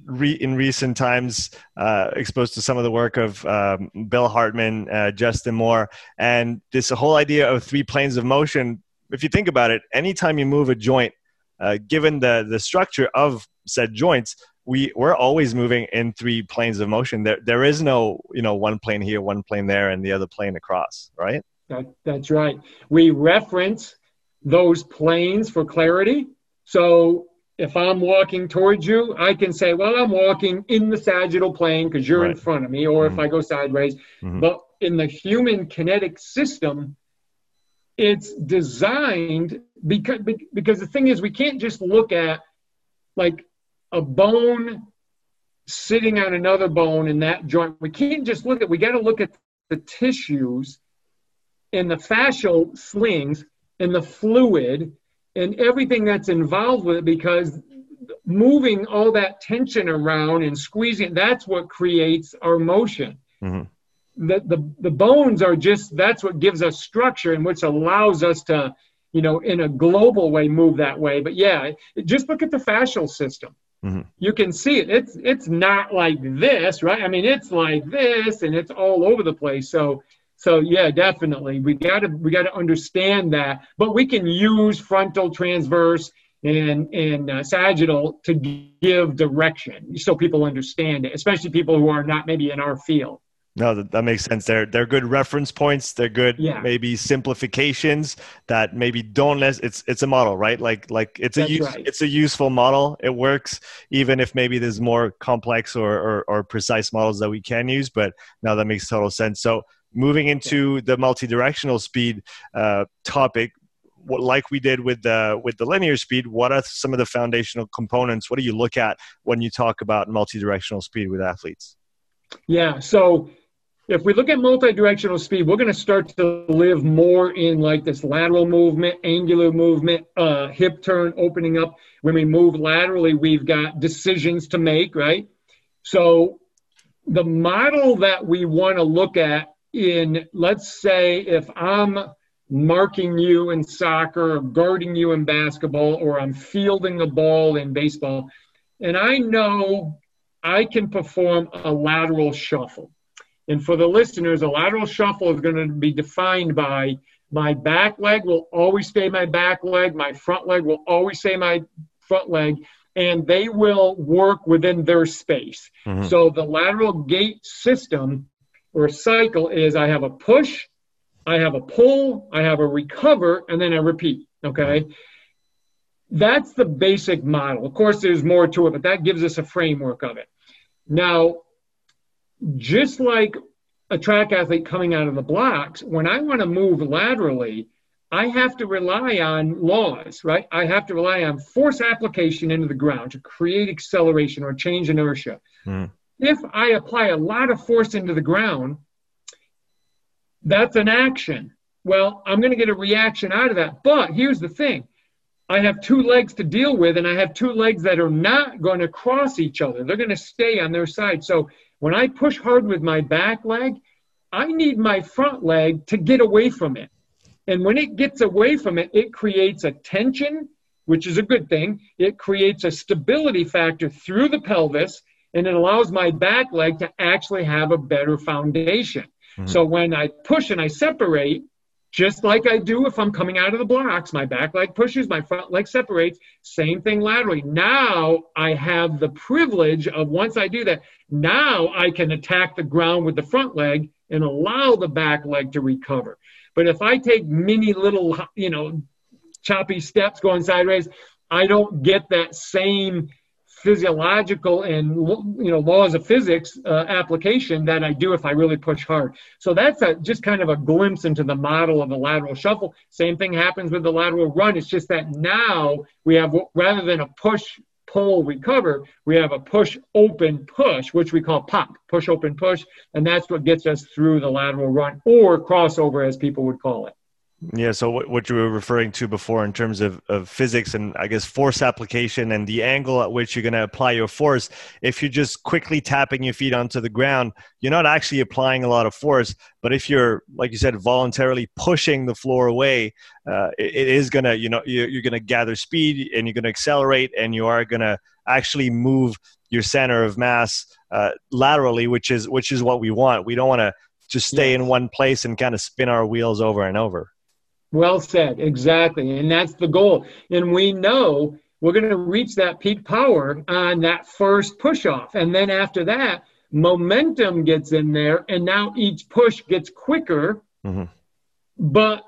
re, in recent times uh, exposed to some of the work of um, Bill Hartman, uh, Justin Moore, and this whole idea of three planes of motion if you think about it, anytime you move a joint, uh, given the the structure of said joints, we we're always moving in three planes of motion. There there is no you know one plane here, one plane there, and the other plane across, right? That, that's right. We reference those planes for clarity. So if I'm walking towards you, I can say, well, I'm walking in the sagittal plane because you're right. in front of me, or mm-hmm. if I go sideways. Mm-hmm. But in the human kinetic system, it's designed because because the thing is we can't just look at like a bone sitting on another bone in that joint. We can't just look at we got to look at the tissues and the fascial slings and the fluid and everything that's involved with it because moving all that tension around and squeezing that's what creates our motion. Mm-hmm the, the, the bones are just that's what gives us structure and which allows us to you know in a global way move that way. But yeah just look at the fascial system. Mm-hmm. you can see it. It's it's not like this right? I mean it's like this and it's all over the place. So so yeah definitely. We got to we got to understand that. But we can use frontal transverse and and uh, sagittal to give direction so people understand it especially people who are not maybe in our field no, that, that makes sense. They're they're good reference points. They're good yeah. maybe simplifications that maybe don't less. It's it's a model, right? Like like it's That's a use, right. it's a useful model. It works even if maybe there's more complex or, or, or precise models that we can use. But now that makes total sense. So moving into yeah. the multi-directional speed uh, topic, what, like we did with the with the linear speed, what are some of the foundational components? What do you look at when you talk about multi-directional speed with athletes? Yeah, so if we look at multi-directional speed, we're going to start to live more in like this lateral movement, angular movement, uh, hip turn opening up. When we move laterally, we've got decisions to make, right? So the model that we want to look at in, let's say, if I'm marking you in soccer, or guarding you in basketball, or I'm fielding a ball in baseball, and I know I can perform a lateral shuffle and for the listeners, a lateral shuffle is going to be defined by my back leg will always stay my back leg, my front leg will always stay my front leg, and they will work within their space. Mm-hmm. So the lateral gait system or cycle is I have a push, I have a pull, I have a recover, and then I repeat. Okay. That's the basic model. Of course, there's more to it, but that gives us a framework of it. Now, just like a track athlete coming out of the blocks, when I want to move laterally, I have to rely on laws, right? I have to rely on force application into the ground to create acceleration or change inertia. Mm. If I apply a lot of force into the ground, that's an action. Well, I'm going to get a reaction out of that. But here's the thing I have two legs to deal with, and I have two legs that are not going to cross each other. They're going to stay on their side. So when I push hard with my back leg, I need my front leg to get away from it. And when it gets away from it, it creates a tension, which is a good thing. It creates a stability factor through the pelvis, and it allows my back leg to actually have a better foundation. Mm-hmm. So when I push and I separate, just like I do if I'm coming out of the blocks. My back leg pushes, my front leg separates. Same thing laterally. Now I have the privilege of once I do that, now I can attack the ground with the front leg and allow the back leg to recover. But if I take mini little, you know, choppy steps going sideways, I don't get that same physiological and you know laws of physics uh, application that I do if I really push hard. So that's a, just kind of a glimpse into the model of the lateral shuffle. Same thing happens with the lateral run. It's just that now we have rather than a push pull recover we have a push open push which we call pop push open push and that's what gets us through the lateral run or crossover as people would call it Yeah, so what, what you were referring to before in terms of, of physics and I guess force application and the angle at which you're going to apply your force, if you're just quickly tapping your feet onto the ground, you're not actually applying a lot of force. But if you're, like you said, voluntarily pushing the floor away, uh, it, it is going to, you know, you're, you're going to gather speed and you're going to accelerate and you are going to actually move your center of mass uh, laterally, which is which is what we want. We don't want to just stay in one place and kind of spin our wheels over and over. Well said, exactly. And that's the goal. And we know we're going to reach that peak power on that first push off. And then after that, momentum gets in there, and now each push gets quicker. Mm-hmm. But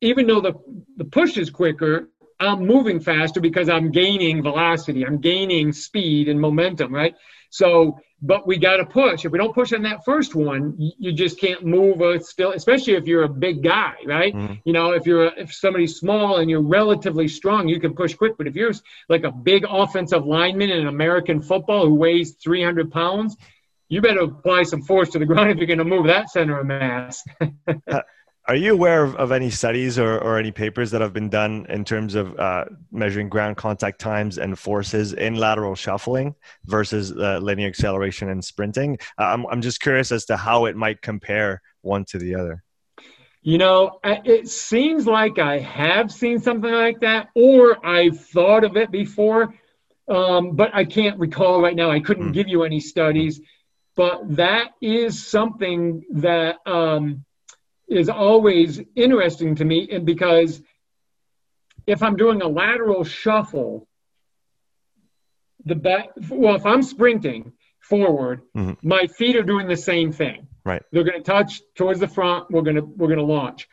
even though the, the push is quicker, I'm moving faster because I'm gaining velocity, I'm gaining speed and momentum, right? So, but we got to push. If we don't push on that first one, you just can't move a still, especially if you're a big guy, right? Mm-hmm. You know, if you're a, if somebody's small and you're relatively strong, you can push quick. But if you're like a big offensive lineman in American football who weighs 300 pounds, you better apply some force to the ground if you're going to move that center of mass. Are you aware of, of any studies or, or any papers that have been done in terms of uh, measuring ground contact times and forces in lateral shuffling versus uh, linear acceleration and sprinting? Uh, I'm, I'm just curious as to how it might compare one to the other. You know, it seems like I have seen something like that, or I've thought of it before, um, but I can't recall right now. I couldn't mm. give you any studies, but that is something that. Um, is always interesting to me and because if I'm doing a lateral shuffle, the back well, if I'm sprinting forward, mm-hmm. my feet are doing the same thing. Right. They're gonna touch towards the front, we're gonna we're gonna launch.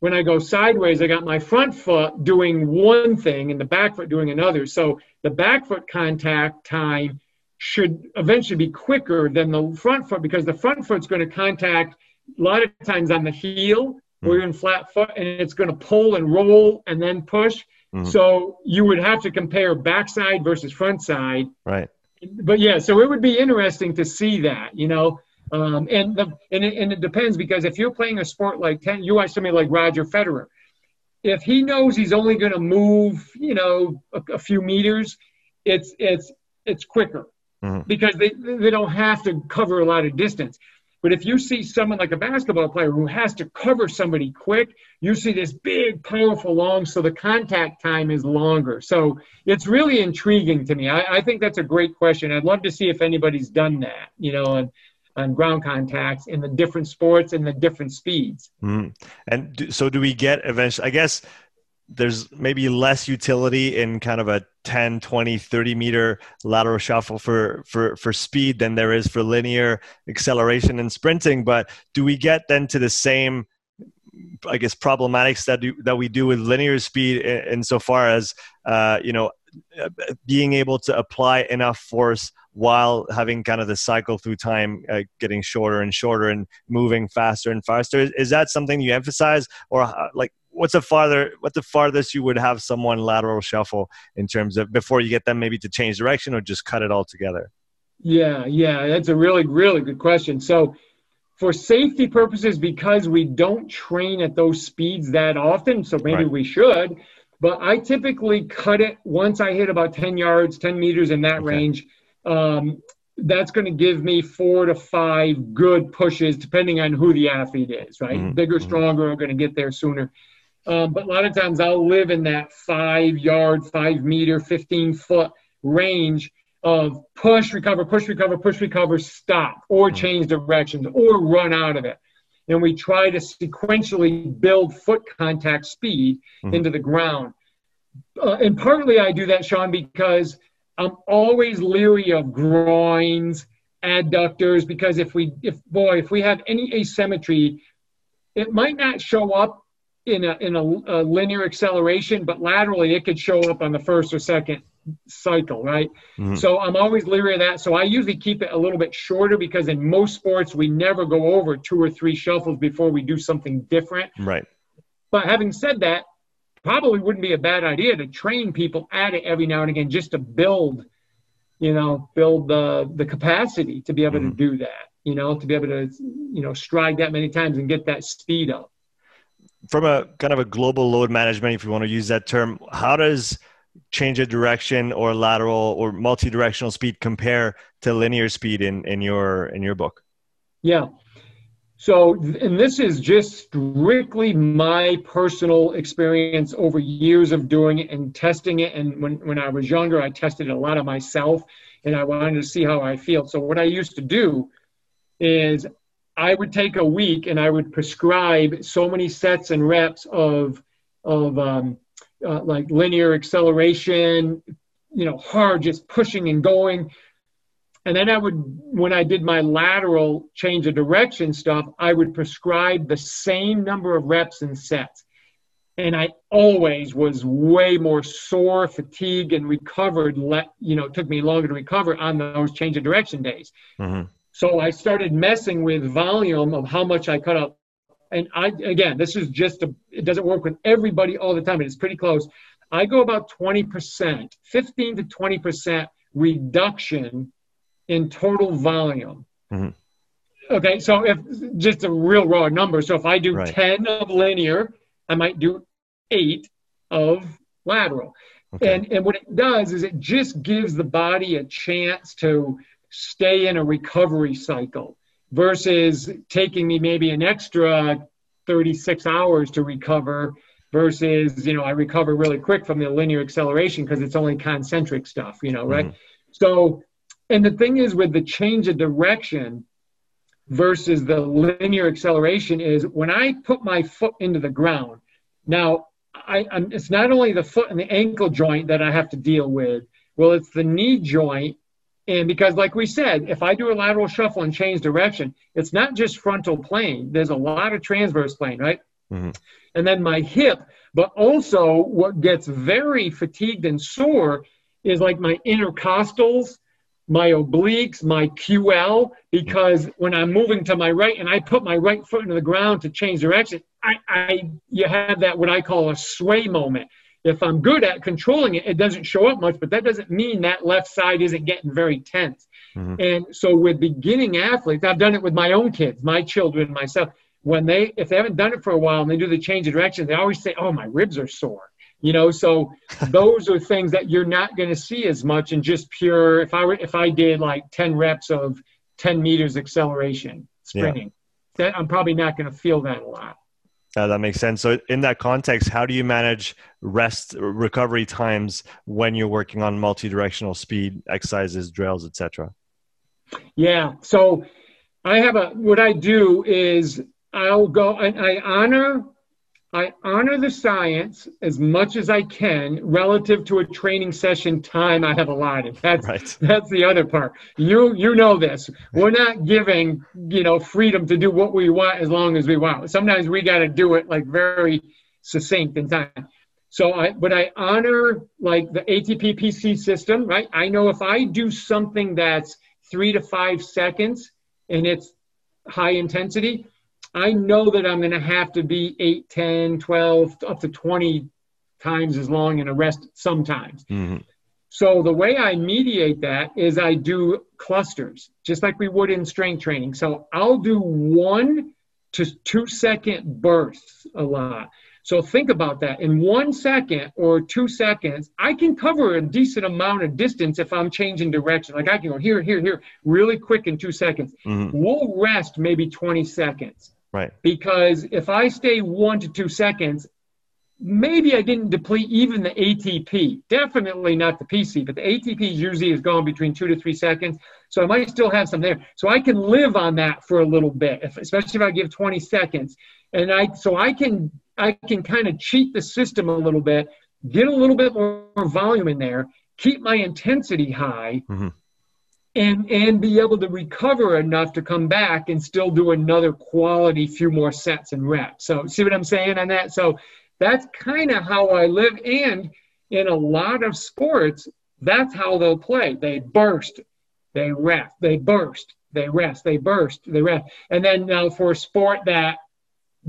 When I go sideways, I got my front foot doing one thing and the back foot doing another. So the back foot contact time should eventually be quicker than the front foot because the front foot's going to contact a lot of times on the heel mm-hmm. or in flat foot, and it's going to pull and roll and then push. Mm-hmm. So you would have to compare backside versus front side. Right. But yeah, so it would be interesting to see that, you know. Um, and the and it, and it depends because if you're playing a sport like ten, you watch somebody like Roger Federer. If he knows he's only going to move, you know, a, a, few meters, it's it's it's quicker mm-hmm. because they they don't have to cover a lot of distance. But if you see someone like a basketball player who has to cover somebody quick, you see this big, powerful long, so the contact time is longer. So it's really intriguing to me. I, I think that's a great question. I'd love to see if anybody's done that, you know, on, on ground contacts in the different sports and the different speeds. Mm. And do, so do we get eventually, I guess there's maybe less utility in kind of a 10 20 30 meter lateral shuffle for for for speed than there is for linear acceleration and sprinting. But do we get then to the same i guess problematics that do, that we do with linear speed in, insofar as uh, you know being able to apply enough force while having kind of the cycle through time uh, getting shorter and shorter and moving faster and faster? Is, is that something you emphasize? Or uh, like what's the farther what's the farthest you would have someone lateral shuffle in terms of before you get them maybe to change direction or just cut it all together yeah yeah that's a really really good question so for safety purposes because we don't train at those speeds that often so maybe right. we should but i typically cut it once i hit about 10 yards 10 meters in that okay. range um, that's going to give me four to five good pushes depending on who the athlete is right mm-hmm. bigger mm-hmm. stronger are going to get there sooner um, but a lot of times I'll live in that five yard, five meter, 15 foot range of push, recover, push, recover, push, recover, stop, or hmm. change directions, or run out of it. And we try to sequentially build foot contact speed mm-hmm. into the ground. Uh, and partly I do that, Sean, because I'm always leery of groins, adductors, because if we, if boy, if we have any asymmetry, it might not show up in a in a, a, linear acceleration, but laterally it could show up on the first or second cycle, right? Mm-hmm. So I'm always leery of that. So I usually keep it a little bit shorter because in most sports we never go over two or three shuffles before we do something different. Right. But having said that, probably wouldn't be a bad idea to train people at it every now and again just to build, you know, build the the capacity to be able mm-hmm. to do that. You know, to be able to, you know, stride that many times and get that speed up from a kind of a global load management, if you want to use that term, how does change of direction or lateral or multi-directional speed compare to linear speed in, in your in your book? Yeah. So, and this is just strictly my personal experience over years of doing it and testing it. And when, when I was younger, I tested a lot of myself and I wanted to see how I feel. So, what I used to do is I would take a week and I would prescribe so many sets and reps of, of um, uh, like linear acceleration, you know, hard, just pushing and going. And then I would, when I did my lateral change of direction stuff, I would prescribe the same number of reps and sets. And I always was way more sore, fatigued, and recovered. Let you know, it took me longer to recover on those change of direction days. Mm-hmm. So I started messing with volume of how much I cut up. And I, again, this is just a, it doesn't work with everybody all the time, but it's pretty close. I go about 20%, 15 to 20% reduction in total volume. Mm-hmm. Okay, so if just a real raw number, so if I do right. 10 of linear, I might do eight of lateral. Okay. And, and what it does is it just gives the body a chance to stay in a recovery cycle versus taking me maybe an extra 36 hours to recover versus, you know, I recover really quick from the linear acceleration because it's only concentric stuff, you know, right? Mm-hmm. So and the thing is with the change of direction versus the linear acceleration is when I put my foot into the ground. Now, I, I'm, it's not only the foot and the ankle joint that I have to deal with. Well, it's the knee joint. And because, like we said, if I do a lateral shuffle and change direction, it's not just frontal plane. There's a lot of transverse plane, right? Mm-hmm. And then my hip, but also what gets very fatigued and sore is like my intercostals my obliques, my QL, because when I'm moving to my right and I put my right foot into the ground to change direction, I, I you have that what I call a sway moment. If I'm good at controlling it, it doesn't show up much, but that doesn't mean that left side isn't getting very tense. Mm-hmm. And so with beginning athletes, I've done it with my own kids, my children, myself. When they, if they haven't done it for a while and they do the change of direction, they always say, "Oh, my ribs are sore." you know so those are things that you're not going to see as much in just pure if i were if i did like 10 reps of 10 meters acceleration sprinting yeah. that i'm probably not going to feel that a lot uh, that makes sense. So in that context how do you manage rest recovery times when you're working on multi-directional speed exercises drills etc yeah. So i have a what i do is i'll go and i honor I honor the science as much as I can relative to a training session time I have allotted. That's right. that's the other part. You you know this. We're not giving, you know, freedom to do what we want as long as we want. Sometimes we got to do it like very succinct in time. So I but I honor like the ATP PC system, right? I know if I do something that's 3 to 5 seconds and it's high intensity, I know that I'm going to have to be 8, 10, 12, up to 20 times as long in a rest sometimes. Mm-hmm. So the way I mediate that is I do clusters, just like we would in strength training. So I'll do one to two second bursts a lot. So think about that. In one second or two seconds, I can cover a decent amount of distance if I'm changing direction. Like I can go here, here, here, really quick in two seconds. Mm-hmm. We'll rest maybe 20 seconds. Right. Because if I stay one to two seconds, maybe I didn't deplete even the ATP. Definitely not the PC, but the ATP usually is gone between two to three seconds. So I might still have some there. So I can live on that for a little bit, if, especially if I give 20 seconds. And I so I can I can kind of cheat the system a little bit, get a little bit more volume in there, keep my intensity high. Mm-hmm and and be able to recover enough to come back and still do another quality few more sets and reps. So see what I'm saying on that? So that's kind of how I live. And in a lot of sports, that's how they'll play. They burst, they rest, they burst, they rest, they burst, they rest. And then now for a sport that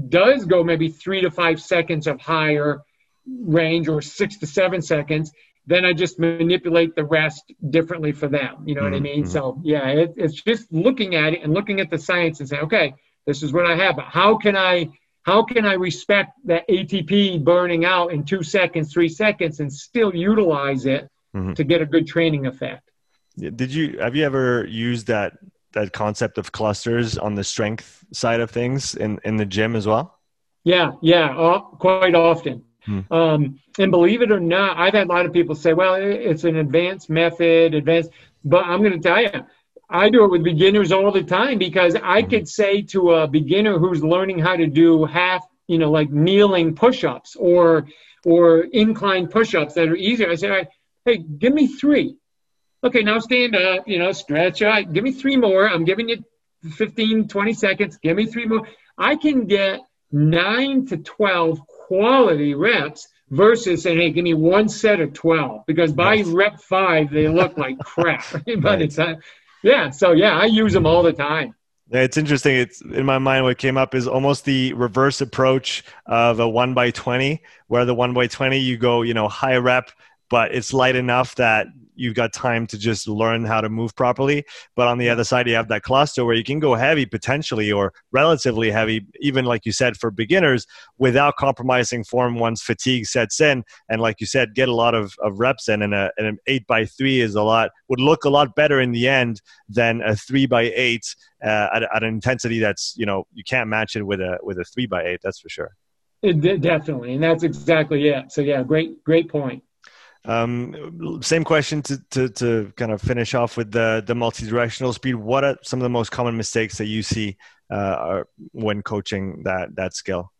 does go maybe three to five seconds of higher range or six to seven seconds, then I just manipulate the rest differently for them. You know mm-hmm. what I mean? Mm-hmm. So yeah, it, it's just looking at it and looking at the science and saying, okay, this is what I have, but how can I how can I respect that ATP burning out in two seconds, three seconds, and still utilize it mm-hmm. to get a good training effect? Did you have you ever used that that concept of clusters on the strength side of things in in the gym as well? Yeah, yeah, uh, quite often. Hmm. Um, and believe it or not, I've had a lot of people say, "Well, it's an advanced method, advanced," but I'm going to tell you, I do it with beginners all the time because I mm-hmm. could say to a beginner who's learning how to do half, you know, like kneeling push-ups or or incline push-ups that are easier. I say, right, hey, give me three. Okay, now stand up, you know, stretch out. Give me three more. I'm giving you 15, 20 seconds. Give me three more. I can get nine to 12 quality reps versus saying, hey, give me one set of 12 because by rep five, they look like crap by it's, time yeah. So yeah, I use them all the time. Yeah, it's interesting. It's in my mind. What came up is almost the reverse approach of a one by twenty, where the one by twenty you go, you know, high rep, but it's light enough that you've got time to just learn how to move properly. But on the other side, you have that cluster where you can go heavy potentially or relatively heavy, even like you said, for beginners without compromising form once fatigue sets in. And like you said, get a lot of, of reps in. And, a, and an eight by three is a lot, would look a lot better in the end than a three by eight uh, at, at an intensity that's, you know, you can't match it with a, with a three by eight, that's for sure. It, definitely. And that's exactly it. So yeah, great, great point. Um, same question to, to, to, kind of finish off with the, the multi-directional speed. What are some of the most common mistakes that you see uh, when coaching that, that skill?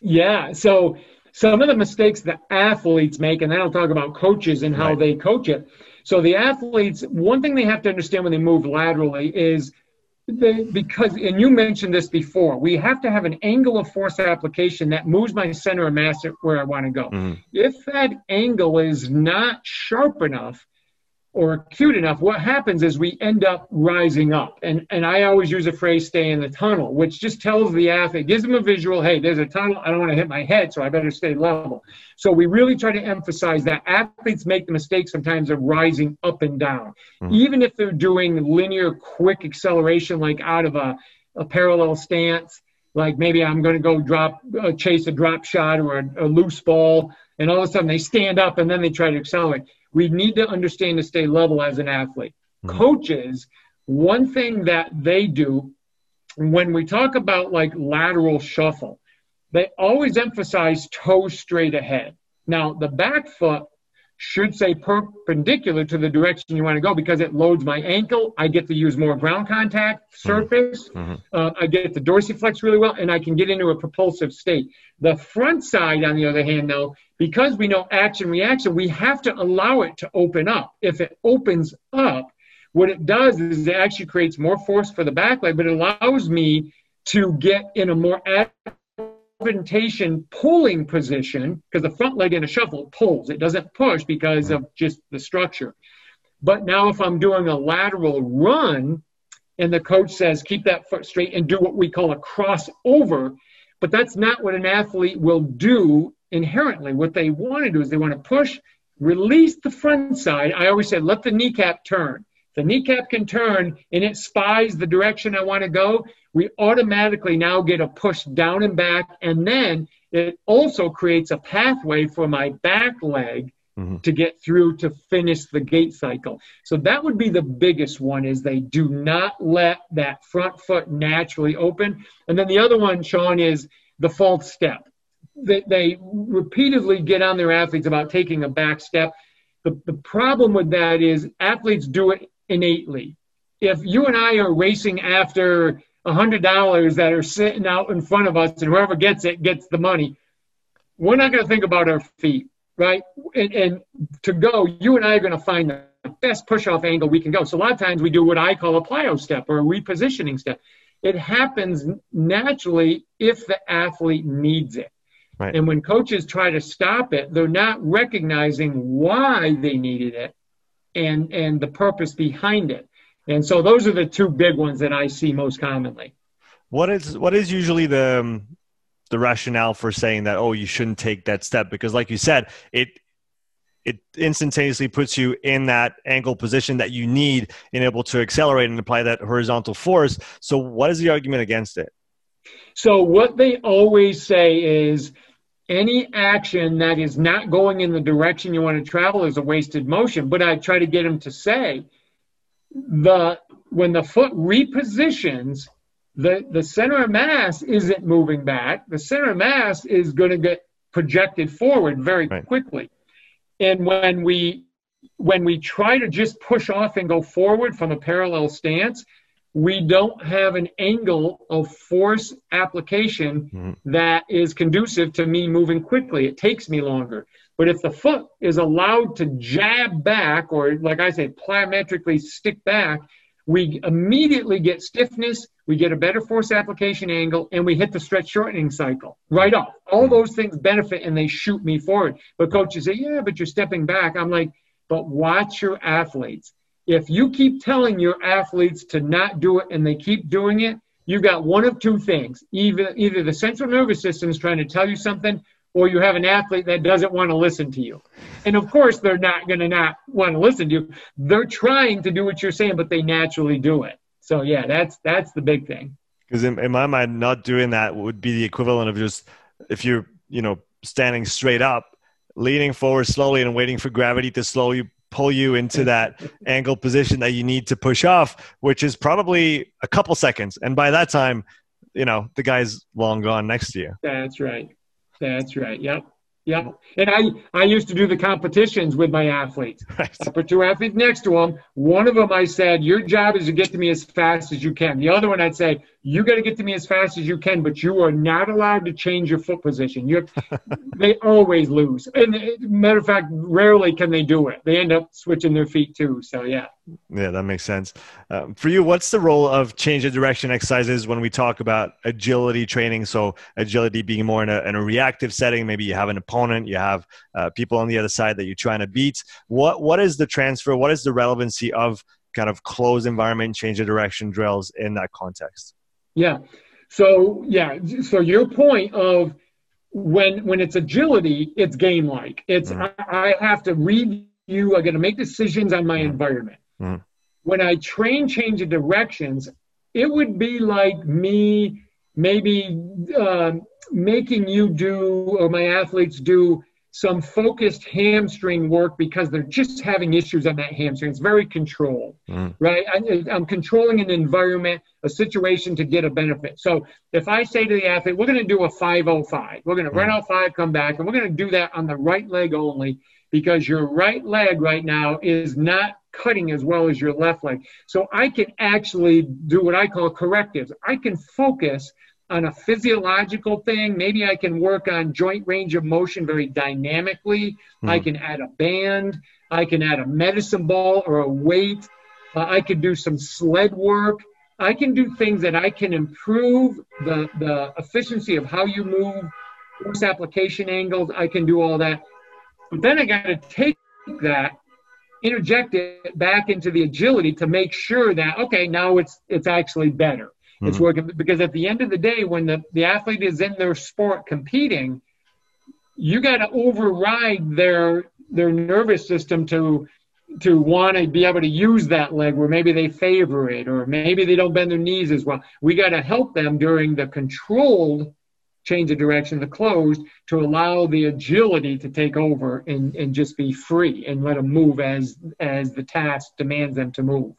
Yeah. So some of the mistakes that athletes make, and then I'll talk about coaches and how right. they coach it. So the athletes, one thing they have to understand when they move laterally is the, because, and you mentioned this before, we have to have an angle of force application that moves my center of mass where I want to go. Mm-hmm. If that angle is not sharp enough, or acute enough, what happens is we end up rising up. And, and I always use a phrase, stay in the tunnel, which just tells the athlete, gives them a visual, hey, there's a tunnel, I don't want to hit my head, so I better stay level. So we really try to emphasize that athletes make the mistake sometimes of rising up and down. Mm-hmm. Even if they're doing linear quick acceleration, like out of a, a parallel stance, like maybe I'm going to go drop, uh, chase a drop shot or a, a loose ball, and all of a sudden they stand up and then they try to accelerate we need to understand to stay level as an athlete. Mm-hmm. Coaches, one thing that they do when we talk about like lateral shuffle, they always emphasize toes straight ahead. Now, the back foot should say perpendicular to the direction you want to go because it loads my ankle. I get to use more ground contact mm-hmm. surface. Mm-hmm. Uh, I get the dorsiflex really well, and I can get into a propulsive state. The front side, on the other hand, though, because we know action reaction, we have to allow it to open up. If it opens up, what it does is it actually creates more force for the back leg, but it allows me to get in a more advantation pulling position because the front leg in a shuffle pulls. It doesn't push because of just the structure. But now if I'm doing a lateral run and the coach says keep that foot straight and do what we call a crossover, but that's not what an athlete will do inherently. What they want to do is they want to push, release the front side. I always say let the kneecap turn. The kneecap can turn and it spies the direction I want to go we automatically now get a push down and back. And then it also creates a pathway for my back leg mm-hmm. to get through to finish the gait cycle. So that would be the biggest one is they do not let that front foot naturally open. And then the other one, Sean, is the false step. They, they repeatedly get on their athletes about taking a back step. The, the problem with that is athletes do it innately. If you and I are racing after hundred dollars that are sitting out in front of us, and whoever gets it gets the money. We're not going to think about our feet, right? And, and to go, you and I are going to find the best push-off angle we can go. So a lot of times we do what I call a plyo step or a repositioning step. It happens naturally if the athlete needs it. Right. And when coaches try to stop it, they're not recognizing why they needed it and and the purpose behind it. And so those are the two big ones that I see most commonly. What is what is usually the um, the rationale for saying that oh you shouldn't take that step because like you said it it instantaneously puts you in that ankle position that you need in able to accelerate and apply that horizontal force. So what is the argument against it? So what they always say is any action that is not going in the direction you want to travel is a wasted motion. But I try to get them to say the when the foot repositions, the, the center of mass isn't moving back. The center of mass is going to get projected forward very right. quickly. And when we when we try to just push off and go forward from a parallel stance, we don't have an angle of force application mm-hmm. that is conducive to me moving quickly. It takes me longer. But if the foot is allowed to jab back, or like I say, plyometrically stick back, we immediately get stiffness, we get a better force application angle, and we hit the stretch shortening cycle right off. All mm-hmm. those things benefit and they shoot me forward. But coaches say, yeah, but you're stepping back. I'm like, but watch your athletes if you keep telling your athletes to not do it and they keep doing it, you've got one of two things. Either either the central nervous system is trying to tell you something, or you have an athlete that doesn't want to listen to you. And of course, they're not going to not want to listen to you. They're trying to do what you're saying, but they naturally do it. So yeah, that's that's the big thing. Because in, in my mind, not doing that would be the equivalent of just if you're you know standing straight up, leaning forward slowly and waiting for gravity to slowly pull you into that angle position that you need to push off, which is probably a couple seconds. And by that time, you know, the guy's long gone next to you. That's right. That's right. Yep. Yep. and I I used to do the competitions with my athletes. Right. I put two athletes next to them. One of them I said, "Your job is to get to me as fast as you can." The other one I'd say, "You got to get to me as fast as you can, but you are not allowed to change your foot position." You they always lose. And uh, matter of fact, rarely can they do it. They end up switching their feet too. So yeah. Yeah, that makes sense. Um, for you, what's the role of change of direction exercises when we talk about agility training? So, agility being more in a, in a reactive setting, maybe you have an opponent, you have uh, people on the other side that you're trying to beat. What What is the transfer? What is the relevancy of kind of closed environment change of direction drills in that context? Yeah. So, yeah. So, your point of when when it's agility, it's game like. It's mm-hmm. I, I have to read you. I got to make decisions on my mm-hmm. environment Mm. When I train change of directions, it would be like me maybe uh, making you do or my athletes do some focused hamstring work because they're just having issues on that hamstring. It's very controlled, mm. right? I, am controlling an environment, a situation to get a benefit. So if I say to the athlete, we're going to do a 505, we're going to mm. run out five, come back, and we're going to do that on the right leg only because your right leg right now is not cutting as well as your left leg. So I can actually do what I call correctives. I can focus on a physiological thing. Maybe I can work on joint range of motion very dynamically. Mm. I can add a band. I can add a medicine ball or a weight. Uh, I can do some sled work. I can do things that I can improve the, the efficiency of how you move, force application angles. I can do all that. But then I got to take that interject it back into the agility to make sure that okay now it's it's actually better mm-hmm. it's working because at the end of the day when the, the athlete is in their sport competing you got to override their their nervous system to to want to be able to use that leg where maybe they favor it or maybe they don't bend their knees as well we got to help them during the controlled change of direction the closed to allow the agility to take over and, and just be free and let them move as as the task demands them to move.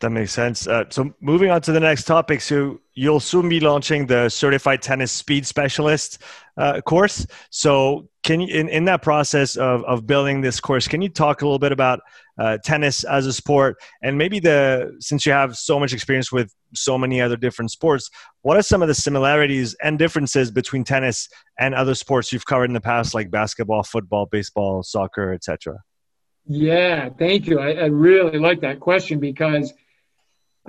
That makes sense. Uh, so moving on to the next topic. So you'll soon be launching the Certified Tennis Speed Specialist uh, course. So can you, in, in that process of, of building this course, can you talk a little bit about uh, tennis as a sport and maybe the, since you have so much experience with so many other different sports, what are some of the similarities and differences between tennis and other sports you've covered in the past, like basketball, football, baseball, soccer, etc.? Yeah, thank you. I, I really like that question because –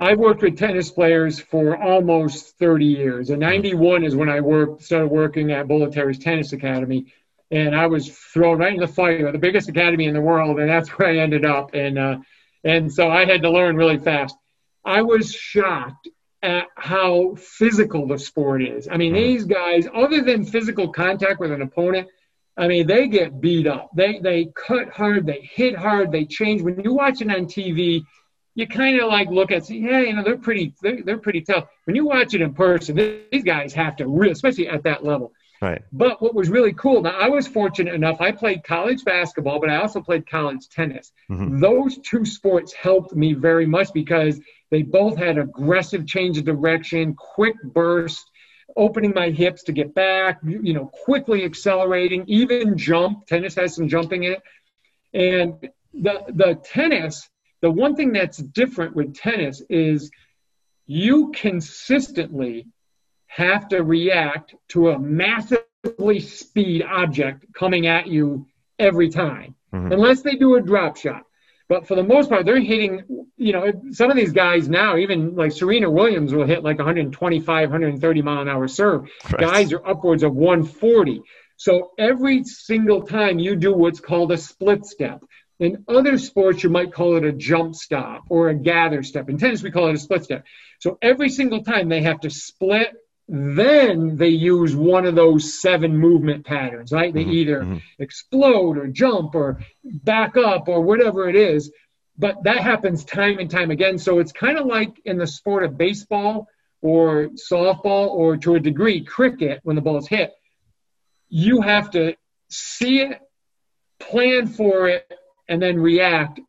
I worked with tennis players for almost 30 years. And 91 is when I worked, started working at Bollettieri's Tennis Academy. And I was thrown right in the fire, the biggest academy in the world. And that's where I ended up. And, uh, and so I had to learn really fast. I was shocked at how physical the sport is. I mean, these guys, other than physical contact with an opponent, I mean, they get beat up. They they cut hard, they hit hard, they change. When you watch it on TV, you kind of like look at, say, yeah, you know, they're pretty, they're, they're pretty tough. When you watch it in person, these guys have to, really, especially at that level. Right. But what was really cool, now I was fortunate enough, I played college basketball, but I also played college tennis. Mm-hmm. Those two sports helped me very much because they both had aggressive change of direction, quick burst, opening my hips to get back, you know, quickly accelerating, even jump. Tennis has some jumping in it. And the the tennis, the one thing that's different with tennis is you consistently have to react to a massively speed object coming at you every time, mm-hmm. unless they do a drop shot. But for the most part, they're hitting, you know, some of these guys now, even like Serena Williams will hit like 125, 130 mile an hour serve. Right. Guys are upwards of 140. So every single time you do what's called a split step. In other sports, you might call it a jump stop or a gather step. In tennis, we call it a split step. So every single time they have to split then they use one of those seven movement patterns, right? They mm-hmm. either mm-hmm. explode or jump or back up or whatever it is. But that happens time and time again. So it's kind of like in the sport of baseball or softball or to a degree cricket when the ball's hit. You have to see it, plan for it, and then react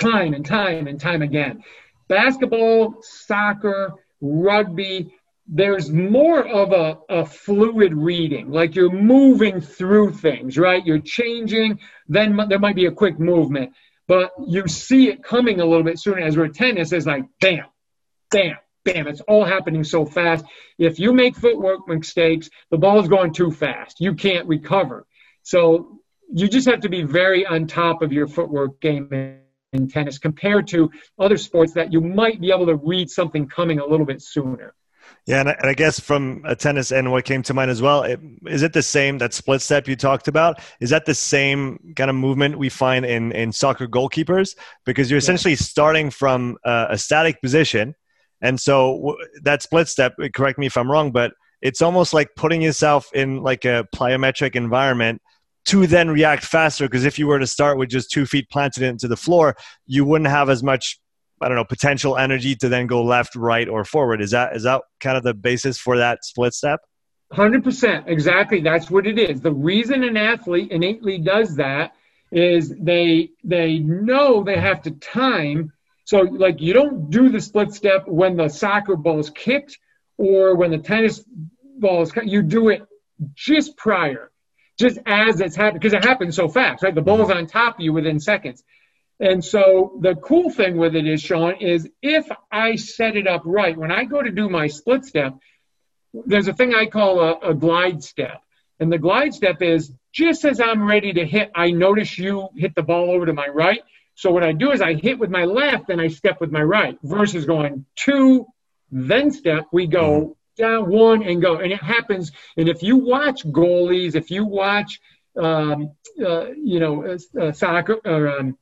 time and time and time again. Basketball, soccer, rugby, there's more of a, a fluid reading, like you're moving through things, right? You're changing, then there might be a quick movement, but you see it coming a little bit sooner. As we're tennis, it's like bam, bam, bam. It's all happening so fast. If you make footwork mistakes, the ball's going too fast. You can't recover. So you just have to be very on top of your footwork game in, in tennis compared to other sports that you might be able to read something coming a little bit sooner. Yeah, and I, and I, guess from a tennis and what came to mind as well, it, is it the same that split step you talked about? Is that the same kind of movement we find in in soccer goalkeepers? Because you're essentially starting from a, a static position, and so w- that split step. Correct me if I'm wrong, but it's almost like putting yourself in like a plyometric environment to then react faster. Because if you were to start with just two feet planted into the floor, you wouldn't have as much I don't know, potential energy to then go left, right, or forward. Is that is that kind of the basis for that split step? Hundred percent, exactly. That's what it is. The reason an athlete innately does that is they they know they have to time. So like you don't do the split step when the soccer ball is kicked or when the tennis ball is cut. you do it just prior, just as it's happening because it happens so fast, right? The ball's mm-hmm. on top of you within seconds. And so the cool thing with it is, Sean, is if I set it up right, when I go to do my split step, there's a thing I call a, a glide step. And the glide step is just as I'm ready to hit, I notice you hit the ball over to my right. So what I do is I hit with my left and I step with my right versus going two, then step. We go mm-hmm. Down one and go. And it happens. And if you watch goalies, if you watch, um, uh, you know, uh, uh soccer or um,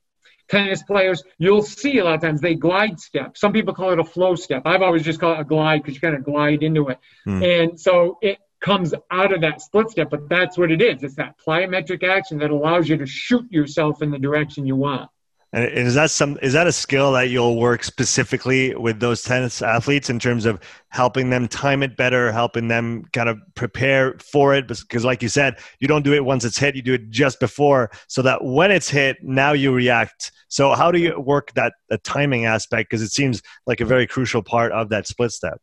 tennis players, you'll see a lot of times they glide step. Some people call it a flow step. I've always just called it a glide because you kind of glide into it. Hmm. And so it comes out of that split step, but that's what it is. It's that plyometric action that allows you to shoot yourself in the direction you want. And is that some is that a skill that you'll work specifically with those tennis athletes in terms of helping them time it better, helping them kind of prepare for it? Because, like you said, you don't do it once it's hit; you do it just before, so that when it's hit, now you react. So, how do you work that the timing aspect? Because it seems like a very crucial part of that split step.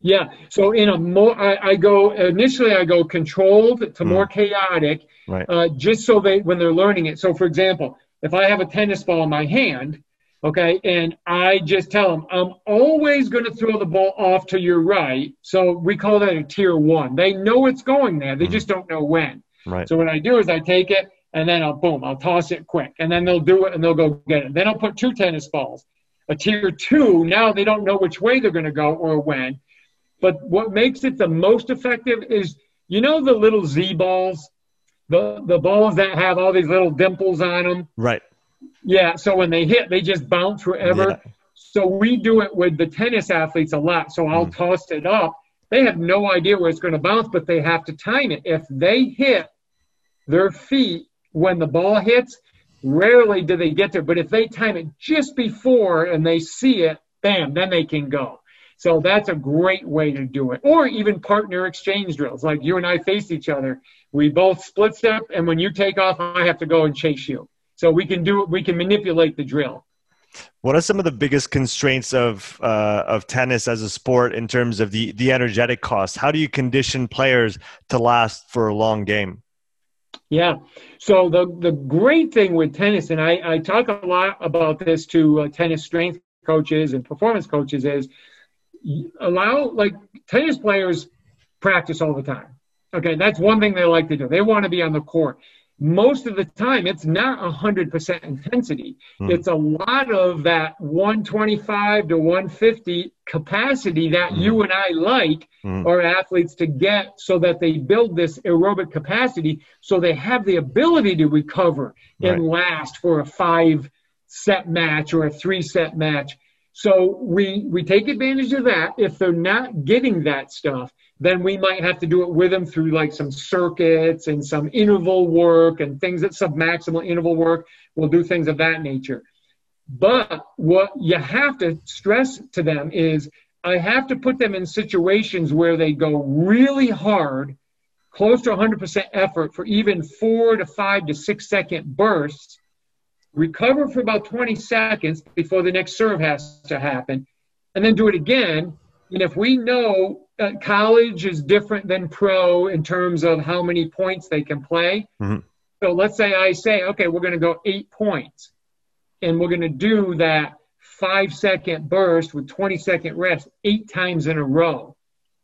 Yeah. So in a more, I, I go initially, I go controlled to mm. more chaotic, right. uh, just so they when they're learning it. So, for example if I have a tennis ball in my hand, okay, and I just tell them, I'm always going to throw the ball off to your right. So we call that a tier one. They know it's going there, they mm-hmm. just don't know when. Right. So what I do is I take it and then I'll boom, I'll toss it quick, and then they'll do it and they'll go get it. Then I'll put two tennis balls. A tier two, now they don't know which way they're going to go or when. But what makes it the most effective is, you know, the little Z balls the the balls that have all these little dimples on them. Right. Yeah. So when they hit, they just bounce forever. Yeah. So we do it with the tennis athletes a lot. So I'll mm. toss it up. They have no idea where it's going to bounce, but they have to time it. If they hit their feet when the ball hits, Rarely do they get there, but if they time it just before and they see it, bam, then they can go. So that's a great way to do it. Or even partner exchange drills, like you and I face each other. We both split step, and when you take off, I have to go and chase you. So we can do. We can manipulate the drill. What are some of the biggest constraints of uh, of tennis as a sport in terms of the the energetic cost? How do you condition players to last for a long game? Yeah. So the the great thing with tennis, and I, I talk a lot about this to uh, tennis strength coaches and performance coaches, is allow like tennis players practice all the time. Okay, that's one thing they like to do. They want to be on the court most of the time it's not 100% intensity mm. it's a lot of that 125 to 150 capacity that mm. you and i like mm. our athletes to get so that they build this aerobic capacity so they have the ability to recover right. and last for a five set match or a three set match so we we take advantage of that if they're not getting that stuff then we might have to do it with them through like some circuits and some interval work and things that submaximal interval work. We'll do things of that nature. But what you have to stress to them is I have to put them in situations where they go really hard, close to 100% effort for even four to five to six second bursts, recover for about 20 seconds before the next serve has to happen, and then do it again. And if we know uh, college is different than pro in terms of how many points they can play. Mm-hmm. So let's say I say, okay, we're going to go eight points, and we're going to do that five second burst with 20 second rest eight times in a row.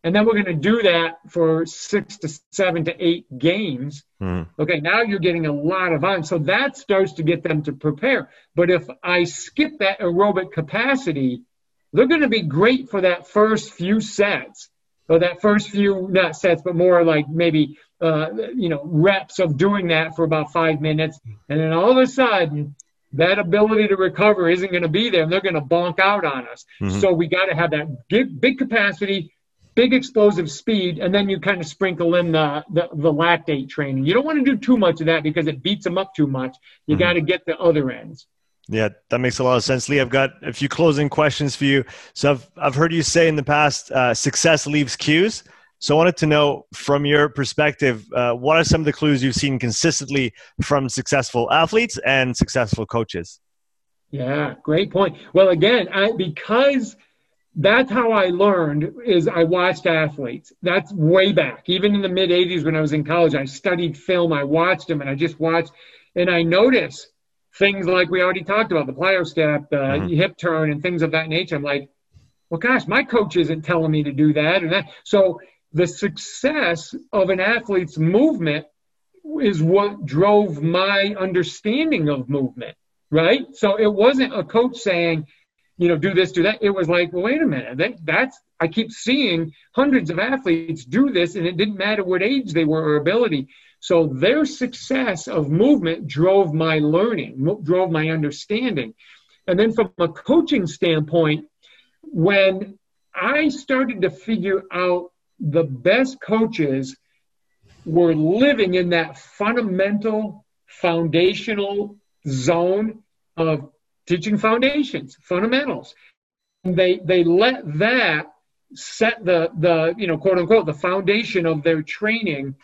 And then we're going to do that for six to seven to eight games. Mm-hmm. Okay, now you're getting a lot of on. So that starts to get them to prepare. But if I skip that aerobic capacity, they're going to be great for that first few sets or that first few not sets, but more like maybe uh, you know reps of doing that for about five minutes, and then all of a sudden that ability to recover isn't going to be there, and they're going to bonk out on us. Mm-hmm. So we got to have that big, big capacity, big explosive speed, and then you kind of sprinkle in the, the, the lactate training. You don't want to do too much of that because it beats them up too much. You mm-hmm. got to get the other ends. Yeah, that makes a lot of sense, Lee. I've got a few closing questions for you. So I've I've heard you say in the past, uh, success leaves cues. So I wanted to know, from your perspective, uh, what are some of the clues you've seen consistently from successful athletes and successful coaches? Yeah, great point. Well, again, I, because that's how I learned is I watched athletes. That's way back, even in the mid '80s when I was in college. I studied film. I watched them, and I just watched, and I noticed things like we already talked about the plyo step, the mm-hmm. hip turn, and things of that nature. I'm like, well, gosh, my coach isn't telling me to do that and that. So the success of an athlete's movement is what drove my understanding of movement, right? So it wasn't a coach saying, you know, do this, do that. It was like, well, wait a minute, that, that's I keep seeing hundreds of athletes do this, and it didn't matter what age they were or ability. So their success of movement drove my learning, drove my understanding. And then from a coaching standpoint, when I started to figure out the best coaches were living in that fundamental, foundational zone of teaching foundations, fundamentals. And they they let that set the the you know quote unquote the foundation of their training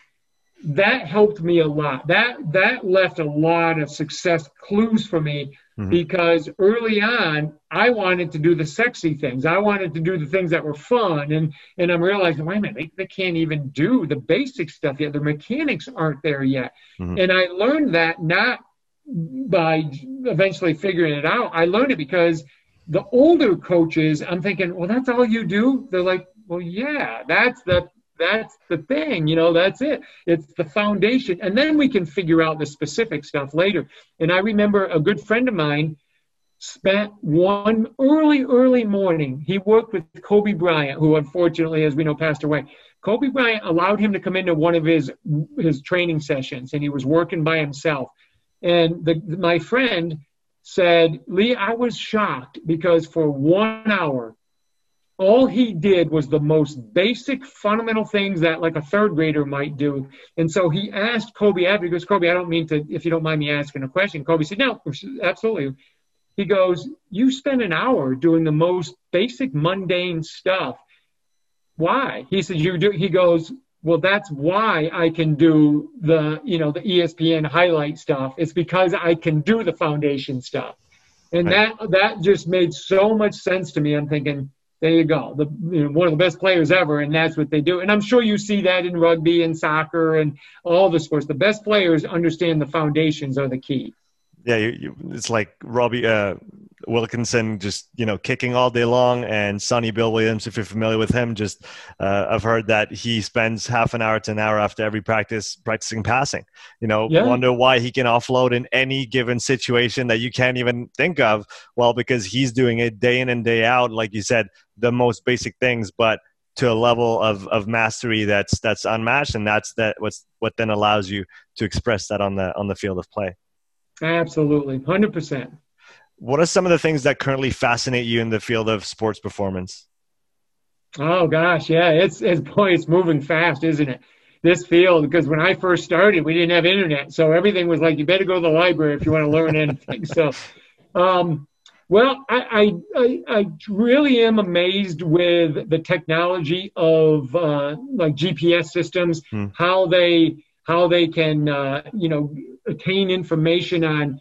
that helped me a lot. That that left a lot of success clues for me mm-hmm. because early on I wanted to do the sexy things. I wanted to do the things that were fun, and and I'm realizing, wait a minute, they, they can't even do the basic stuff yet. The mechanics aren't there yet, mm-hmm. and I learned that not by eventually figuring it out. I learned it because the older coaches, I'm thinking, well, that's all you do. They're like, well, yeah, that's the that's the thing, you know, that's it. It's the foundation. And then we can figure out the specific stuff later. And I remember a good friend of mine spent one early, early morning. He worked with Kobe Bryant, who unfortunately, as we know, passed away. Kobe Bryant allowed him to come into one of his his training sessions, and he was working by himself. And the, my friend said, Lee, I was shocked because for one hour all he did was the most basic fundamental things that like a third grader might do. And so he asked Kobe after, he goes, Kobe, I don't mean to, if you don't mind me asking a question. Kobe said, no, absolutely. He goes, you spend an hour doing the most basic mundane stuff. Why? He said, you do, he goes, well, that's why I can do the, you know, the ESPN highlight stuff. It's because I can do the foundation stuff. And right. that, that just made so much sense to me. I'm thinking, there you go. The you know, one of the best players ever, and that's what they do. And I'm sure you see that in rugby and soccer and all the sports. The best players understand the foundations are the key. Yeah, you, you, it's like Robbie uh, Wilkinson just you know kicking all day long, and Sonny Bill Williams, if you're familiar with him, just uh, I've heard that he spends half an hour to an hour after every practice practicing passing. You know, yeah. wonder why he can offload in any given situation that you can't even think of. Well, because he's doing it day in and day out, like you said, the most basic things, but to a level of, of mastery that's that's unmatched, and that's that what's what then allows you to express that on the on the field of play. Absolutely, hundred percent. What are some of the things that currently fascinate you in the field of sports performance? Oh gosh, yeah, it's it's boy, it's moving fast, isn't it? This field because when I first started, we didn't have internet, so everything was like you better go to the library if you want to learn anything. so, um, well, I, I, I really am amazed with the technology of uh, like GPS systems, hmm. how they how they can uh, you know attain information on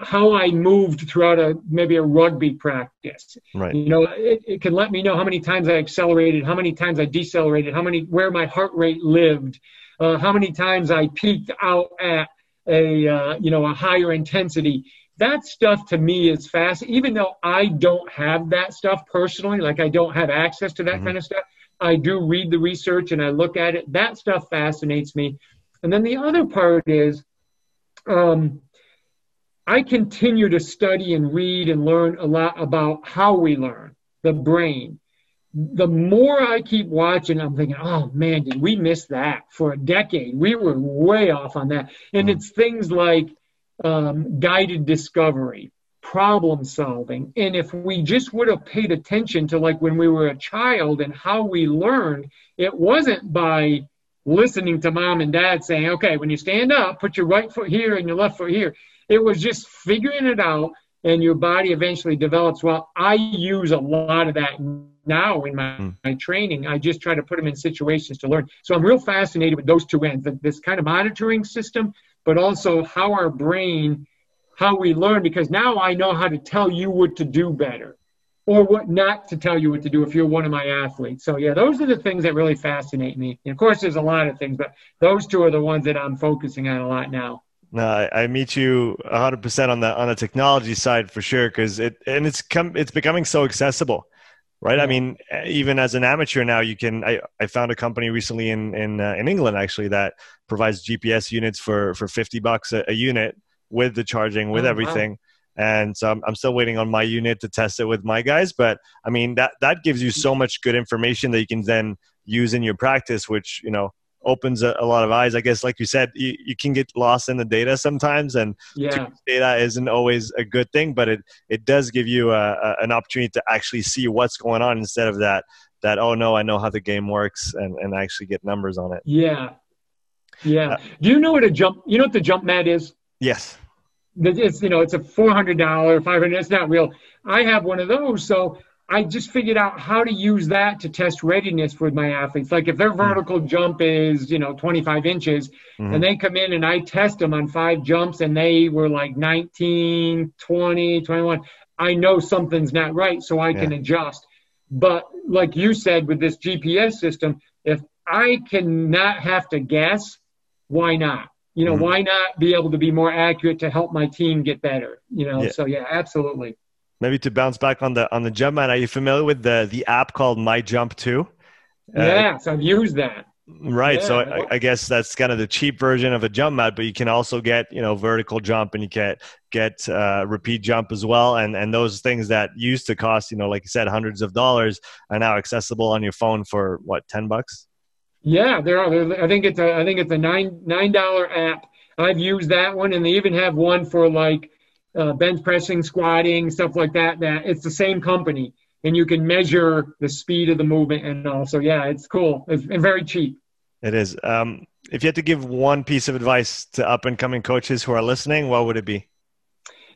how I moved throughout a maybe a rugby practice. Right. You know, it, it can let me know how many times I accelerated, how many times I decelerated, how many where my heart rate lived, uh, how many times I peaked out at a uh, you know a higher intensity that stuff to me is fast. Even though I don't have that stuff personally, like I don't have access to that mm-hmm. kind of stuff, I do read the research and I look at it. That stuff fascinates me. And then the other part is, um, I continue to study and read and learn a lot about how we learn, the brain. The more I keep watching, I'm thinking, oh man, did we miss that for a decade? We were way off on that. And mm-hmm. it's things like um, guided discovery, problem solving. And if we just would have paid attention to like when we were a child and how we learned, it wasn't by listening to mom and dad saying, okay, when you stand up, put your right foot here and your left foot here. It was just figuring it out and your body eventually develops. Well, I use a lot of that now in my, mm. my training. I just try to put them in situations to learn. So I'm real fascinated with those two ends, this kind of monitoring system but also how our brain, how we learn, because now I know how to tell you what to do better or what not to tell you what to do if you're one of my athletes. So yeah, those are the things that really fascinate me. And of course, there's a lot of things, but those two are the ones that I'm focusing on a lot now. No, I, I meet you 100% on the on the technology side for sure, because it and it's come it's becoming so accessible right? I mean, even as an amateur now, you can. I, I found a company recently in in uh, in England actually that provides GPS units for for fifty bucks a, a unit with the charging, with oh, everything. Wow. And so I'm, I'm still waiting on my unit to test it with my guys. But I mean, that that gives you so much good information that you can then use in your practice, which you know opens a, a, lot of eyes. I guess, like you said, you, you can get lost in the data sometimes, and yeah. data isn't always a good thing, but it it does give you a, a, an opportunity to actually see what's going on instead of that that oh no, I know how the game works, and and actually get numbers on it. Yeah, yeah. Uh, Do you know what a jump? You know what the jump mat is? Yes. It's you know it's a four hundred dollar, five hundred. It's not real. I have one of those, so I just figured out how to use that to test readiness with my athletes. Like if their hmm. vertical jump is, you know, 25 inches mm-hmm. and they come in and I test them on five jumps and they were like 19, 20, 21, I know something's not right. So I yeah. can adjust. But like you said with this GPS system, if I cannot have to guess, why not? You know, mm-hmm. why not be able to be more accurate to help my team get better? You know, yeah. so yeah, absolutely maybe to bounce back on the on the jump mat. Are you familiar with the the app called my jump 2 uh, yes i've used that. Right yeah. so I, I, guess that's kind of the cheap version of a jump mat but you can also get you know vertical jump and you get get uh, repeat jump as well. And and those things that used to cost you know like you said hundreds of dollars are now accessible on your phone for what 10 bucks? Yeah there are i think it's a i think it's a nine nine dollar app. I've used that one and they even have one for like uh, bench pressing, squatting, stuff like that. That it's the same company, and you can measure the speed of the movement and also yeah it's cool. It's and very cheap. It is. Um, if you had to give one piece of advice to up and coming coaches who are listening what would it be?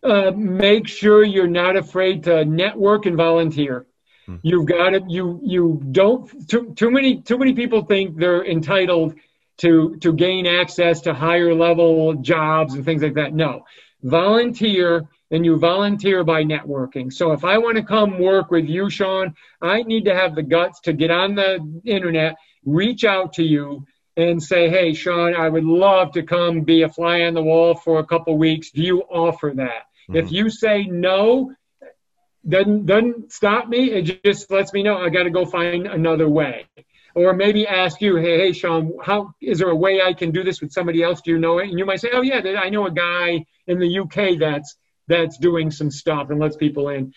Uh, make sure you're not afraid to network and volunteer. Hmm. you've got to you you don't too, too many too many people think they're entitled to to gain access to higher level jobs and things like that. No volunteer and you volunteer by networking. So if I want to come work with you, Sean, I need to have the guts to get on the internet, reach out to you, and say, hey, Sean, I would love to come be a fly on the wall for a couple weeks. Do you offer that? Mm-hmm. If you say no, doesn't doesn't stop me. It just lets me know I got to go find another way, or maybe ask you, hey, hey, Sean, how is there a way I can do this with somebody else? Do you know it? And you might say, oh yeah, I know a guy in the UK that's that's doing some stuff and lets people in.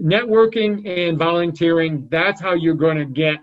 Networking and volunteering, that's how you're going to get,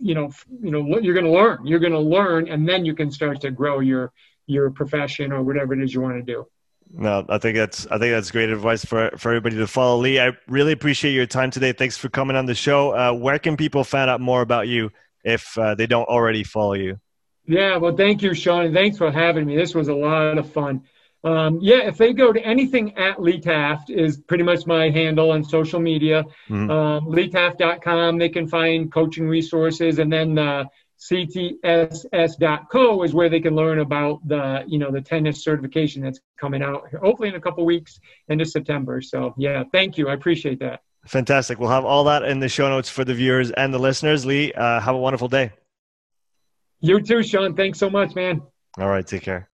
you know, you know, you're going to learn. You're going to learn, and then you can start to grow your your profession or whatever it is you want to do. No, I think that's I think that's great advice for for everybody to follow. Lee, I really appreciate your time today. Thanks for coming on the show. Uh, where can people find out more about you if uh, they don't already follow you? Yeah, well, thank you, Sean, and thanks for having me. This was a lot of fun. Um, yeah, if they go to anything at Lee Taft is pretty much my handle on social media. Mm-hmm. Um, LeeTaft.com, they can find coaching resources, and then uh, CTSS.co is where they can learn about the you know the tennis certification that's coming out hopefully in a couple weeks into September. So yeah, thank you, I appreciate that. Fantastic. We'll have all that in the show notes for the viewers and the listeners. Lee, uh, have a wonderful day. You too, Sean. Thanks so much, man. All right, take care.